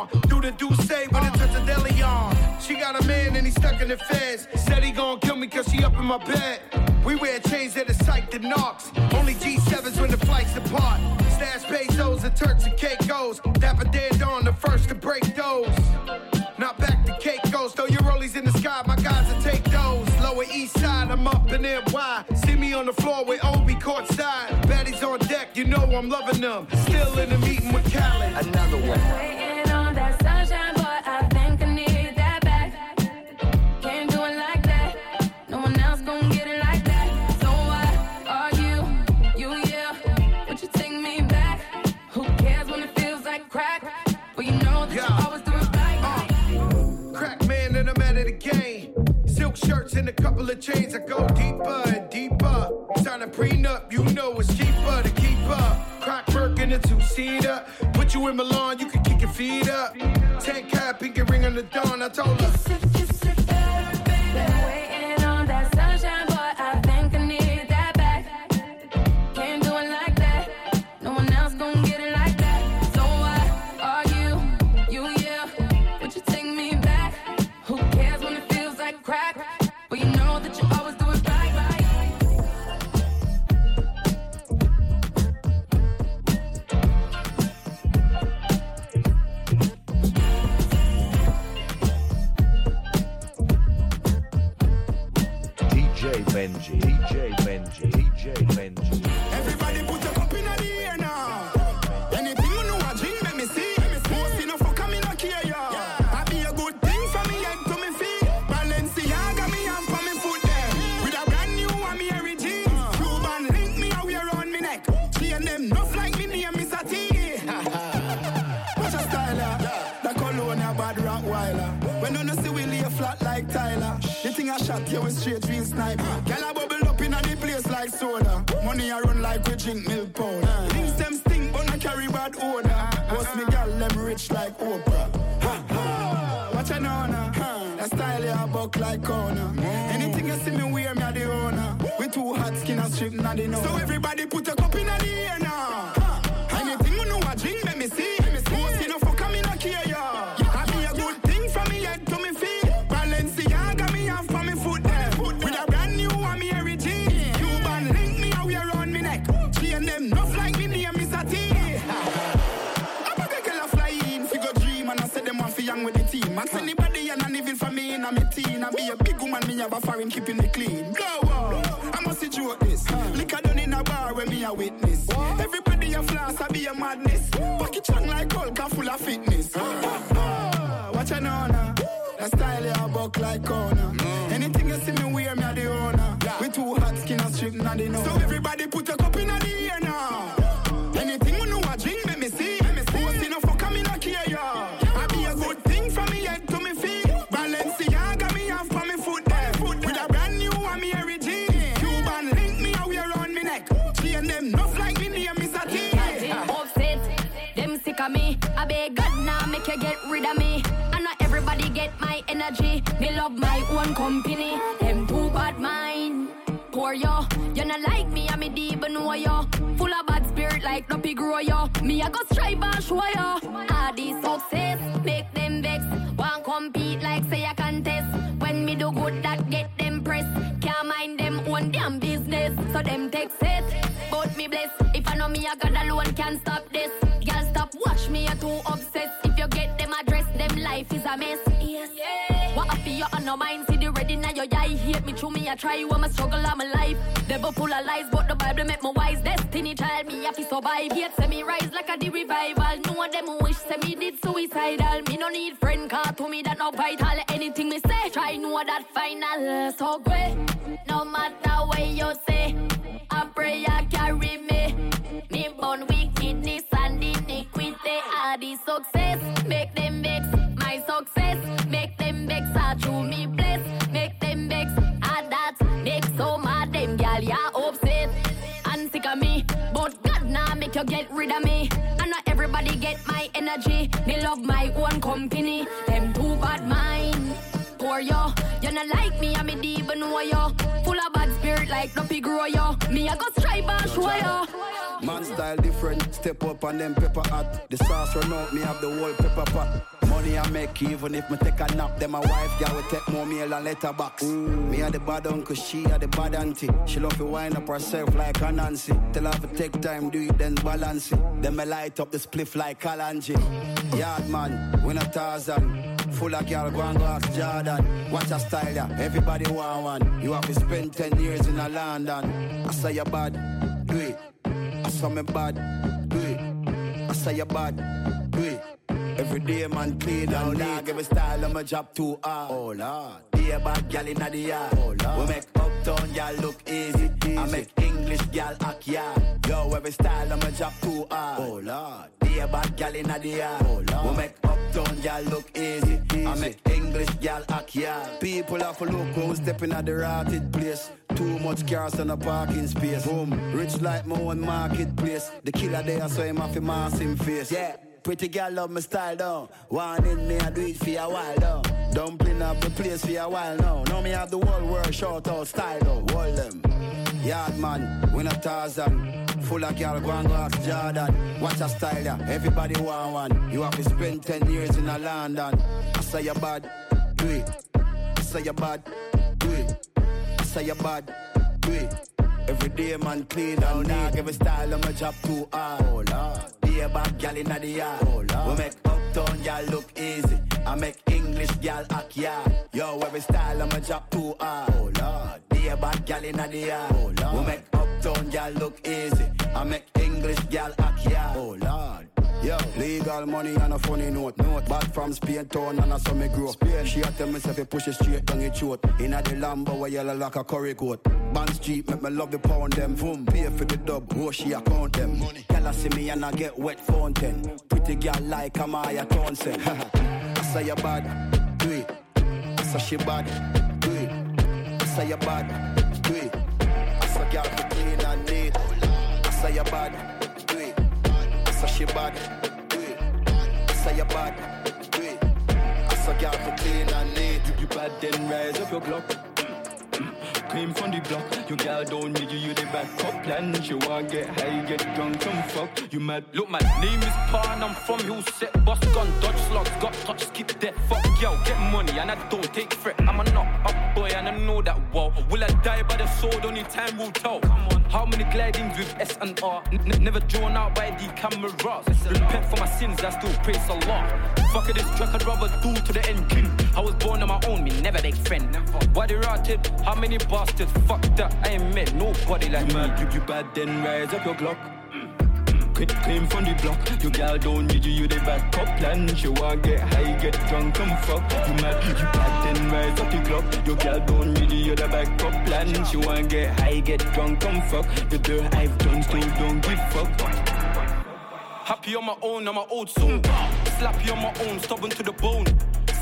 on. Do the do say when it touch a deli on. She got a man and he stuck in the feds. Said he gon' kill me cause she up in my bed. We wear chains that are psyched and knocks. Only G7s when the flights depart. Stash pesos and Turks and Caicos. Dapper dead on the first to break those. Not back to Caicos, throw your rollies in the sky, my guys will take those. Lower east side, I'm up in NY. See me on the floor with Obi courtside. Baddies on deck, you know I'm loving them. Still in the meeting with Khaled. Another one. Couple of chains. that go deeper and deeper. Sign a prenup, you know it's cheaper to keep up. Crack Birkin and two seater. Put you in Milan, you can kick your feet up. Ten cap, pinky ring on the dawn. I told her. Them damn business. So them take set, but me bless. If I know me I got alone can't stop this. Girl stop watch me you too obsessed. If you get them address, them life is a mess. Yes. What I feel you on no mind, see the red in your eye. Hate me through me, I try you, I'm a struggle, I'm alive. Devil full of lies, but the Bible make me wise. Destiny child, me have to survive. Yet say me rise like a the revival. No them who wish say me did suicidal. Me no need friend, car to me that no vital. Me try know that final. So great, no matter what you say. I pray I carry me. Me born wickedness and iniquity. All the success, make them vex. My success, make them vex. I true me bless, make them vex. Ah, that make so mad them gal ya upset and sick of me. But God now make you get rid of me. And not everybody get my energy. They love my own company. Them too bad mind poor, yo. You not like me, I'm a deep know yo. Full of bad spirit like no pig grow, yo. Me, I go strive and show, yo. Man style different, step up and then pepper hot. The sauce run out, me have the whole pepper pot. Money I make even if me take a nap. Then my wife, yeah, will take more meal and letterbox. Me are the bad uncle, she had the bad auntie. She love to wind up herself like a Nancy. Tell her to take time, do it, then balance it. Then me light up the spliff like Kalanji. Yard man, win a thousand. Full of girl, go and go ask Jordan. Watch a style, yeah. Everybody want one. You have to spend 10 years in a London. I say you bad, do it. I saw me bad, do it. I say you bad, do it. Every day, man, clean and neat. Give a style, on my job too hard. Oh, Lord. Be a bad gal in the yard. Oh, Lord. We make uptown, y'all look easy. easy. I make English gal act yard. Yo, every style, on my job too hard. Oh, Lord. Be a bad gal in the yard. Oh, Lord. We make uptown, y'all look easy. easy. I make English gal act yard. People have a look who's stepping at the rotted place. Too much cars and a parking space. Boom. Rich like my own marketplace. The killer there, so him have to mass him face. Yeah. Pretty girl love my style though. One in me, I do it for a while though. Dumpling up the place for a while now. Now me have the whole world short out style though. Hold them. Yard man, win a thousand. Full of girl, go and go ask Jordan. Watch a style ya, everybody want one. You have to spend 10 years in a London. I say you bad, do it. I say you bad, do it. I say you bad, do it. Every day man clean and neat. give a style of my job too hard. Oh, Lord laid back gal inna the yard. Oh, We make uptown gal look easy. I make English gal act yard. Yo, every style I'ma drop too hard. Oh Lord, laid back gal inna the yard. Oh, Lord. We make uptown gal look easy. I make English gal act yard. All money on a funny note. note. Bad from Spain town and I saw me grow. Spain. She a tell me if you push it straight down your throat. Inna the Lambo where yellow like a curry goat. Band Street make me love the pound them. Boom, pay for the dub. Oh, she account them. Money. Tell her see me and I get wet fountain. Pretty girl like Amaya Townsend. *laughs* I say you bad, do it. I say she bad, do it. I say you bad, do it. I say girl for clean and neat. I say you bad, do it. I say she bad. I suck out for clean, I need you. Bad, then raise up your Glock. came from the block. Your girl don't need you, you the backup plan. She want get high, get drunk and fuck. You mad? Look, my name is Pan, I'm from Hillset. Boss gone, dodge slugs, got touch, skip that. Fuck yo, get money, and I don't take threat. I'm a knock up boy, and I know that well. Will I die by the sword? Only time will tell. How many glidings with S and R? N- never drawn out by the cameras. Repent for my sins, I still praise Allah. Fuck it, this track I'd rather do to the end king. *clears throat* I was born on my own, me never make friend. Why they rotted? How many bars? bastard, fuck that, I ain't met nobody like you me. Mad, you, you bad, then rise up your Glock. Came from the block, your girl don't need you, you the back top plan. She want get high, get drunk come fuck. You mad, you bad, then rise up your clock. Your girl don't need you, you the back top plan. She want get high, get drunk come fuck. The dirt I've done things, don't give fuck. Happy on my own, I'm my old soul. Slap you on my own, stubborn to the bone.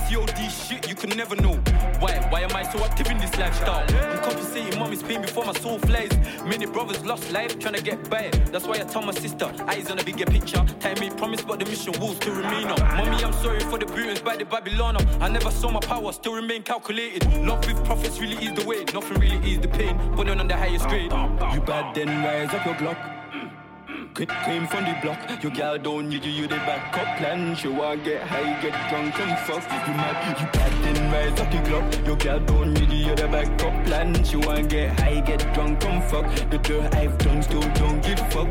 COD shit, you could never know. Why? Why am I so active in this lifestyle? I'm compensating mommy's pain before my soul flies. Many brothers lost life trying to get by. That's why I tell my sister, eyes on a bigger picture. Time made promise, but the mission will still remain on. Mommy, I'm sorry for the beatings by the Babylon. I never saw my power, still remain calculated. Love with profits really is the way. Nothing really is the pain. Putting on the highest grade. You bad then, rise up your block. Came from the block, your girl don't need you, you the backup plan. She want get high, get drunk and fuck. You mad, you bad, then rise up the club. Your girl don't need you, you the backup plan. She want get high, get drunk and fuck. The dirt I've done still don't give fuck.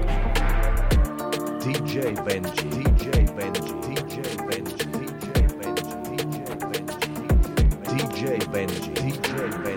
DJ Benji, DJ Benji, DJ Benji, DJ Benji, DJ Benji, DJ Benji, DJ Benji.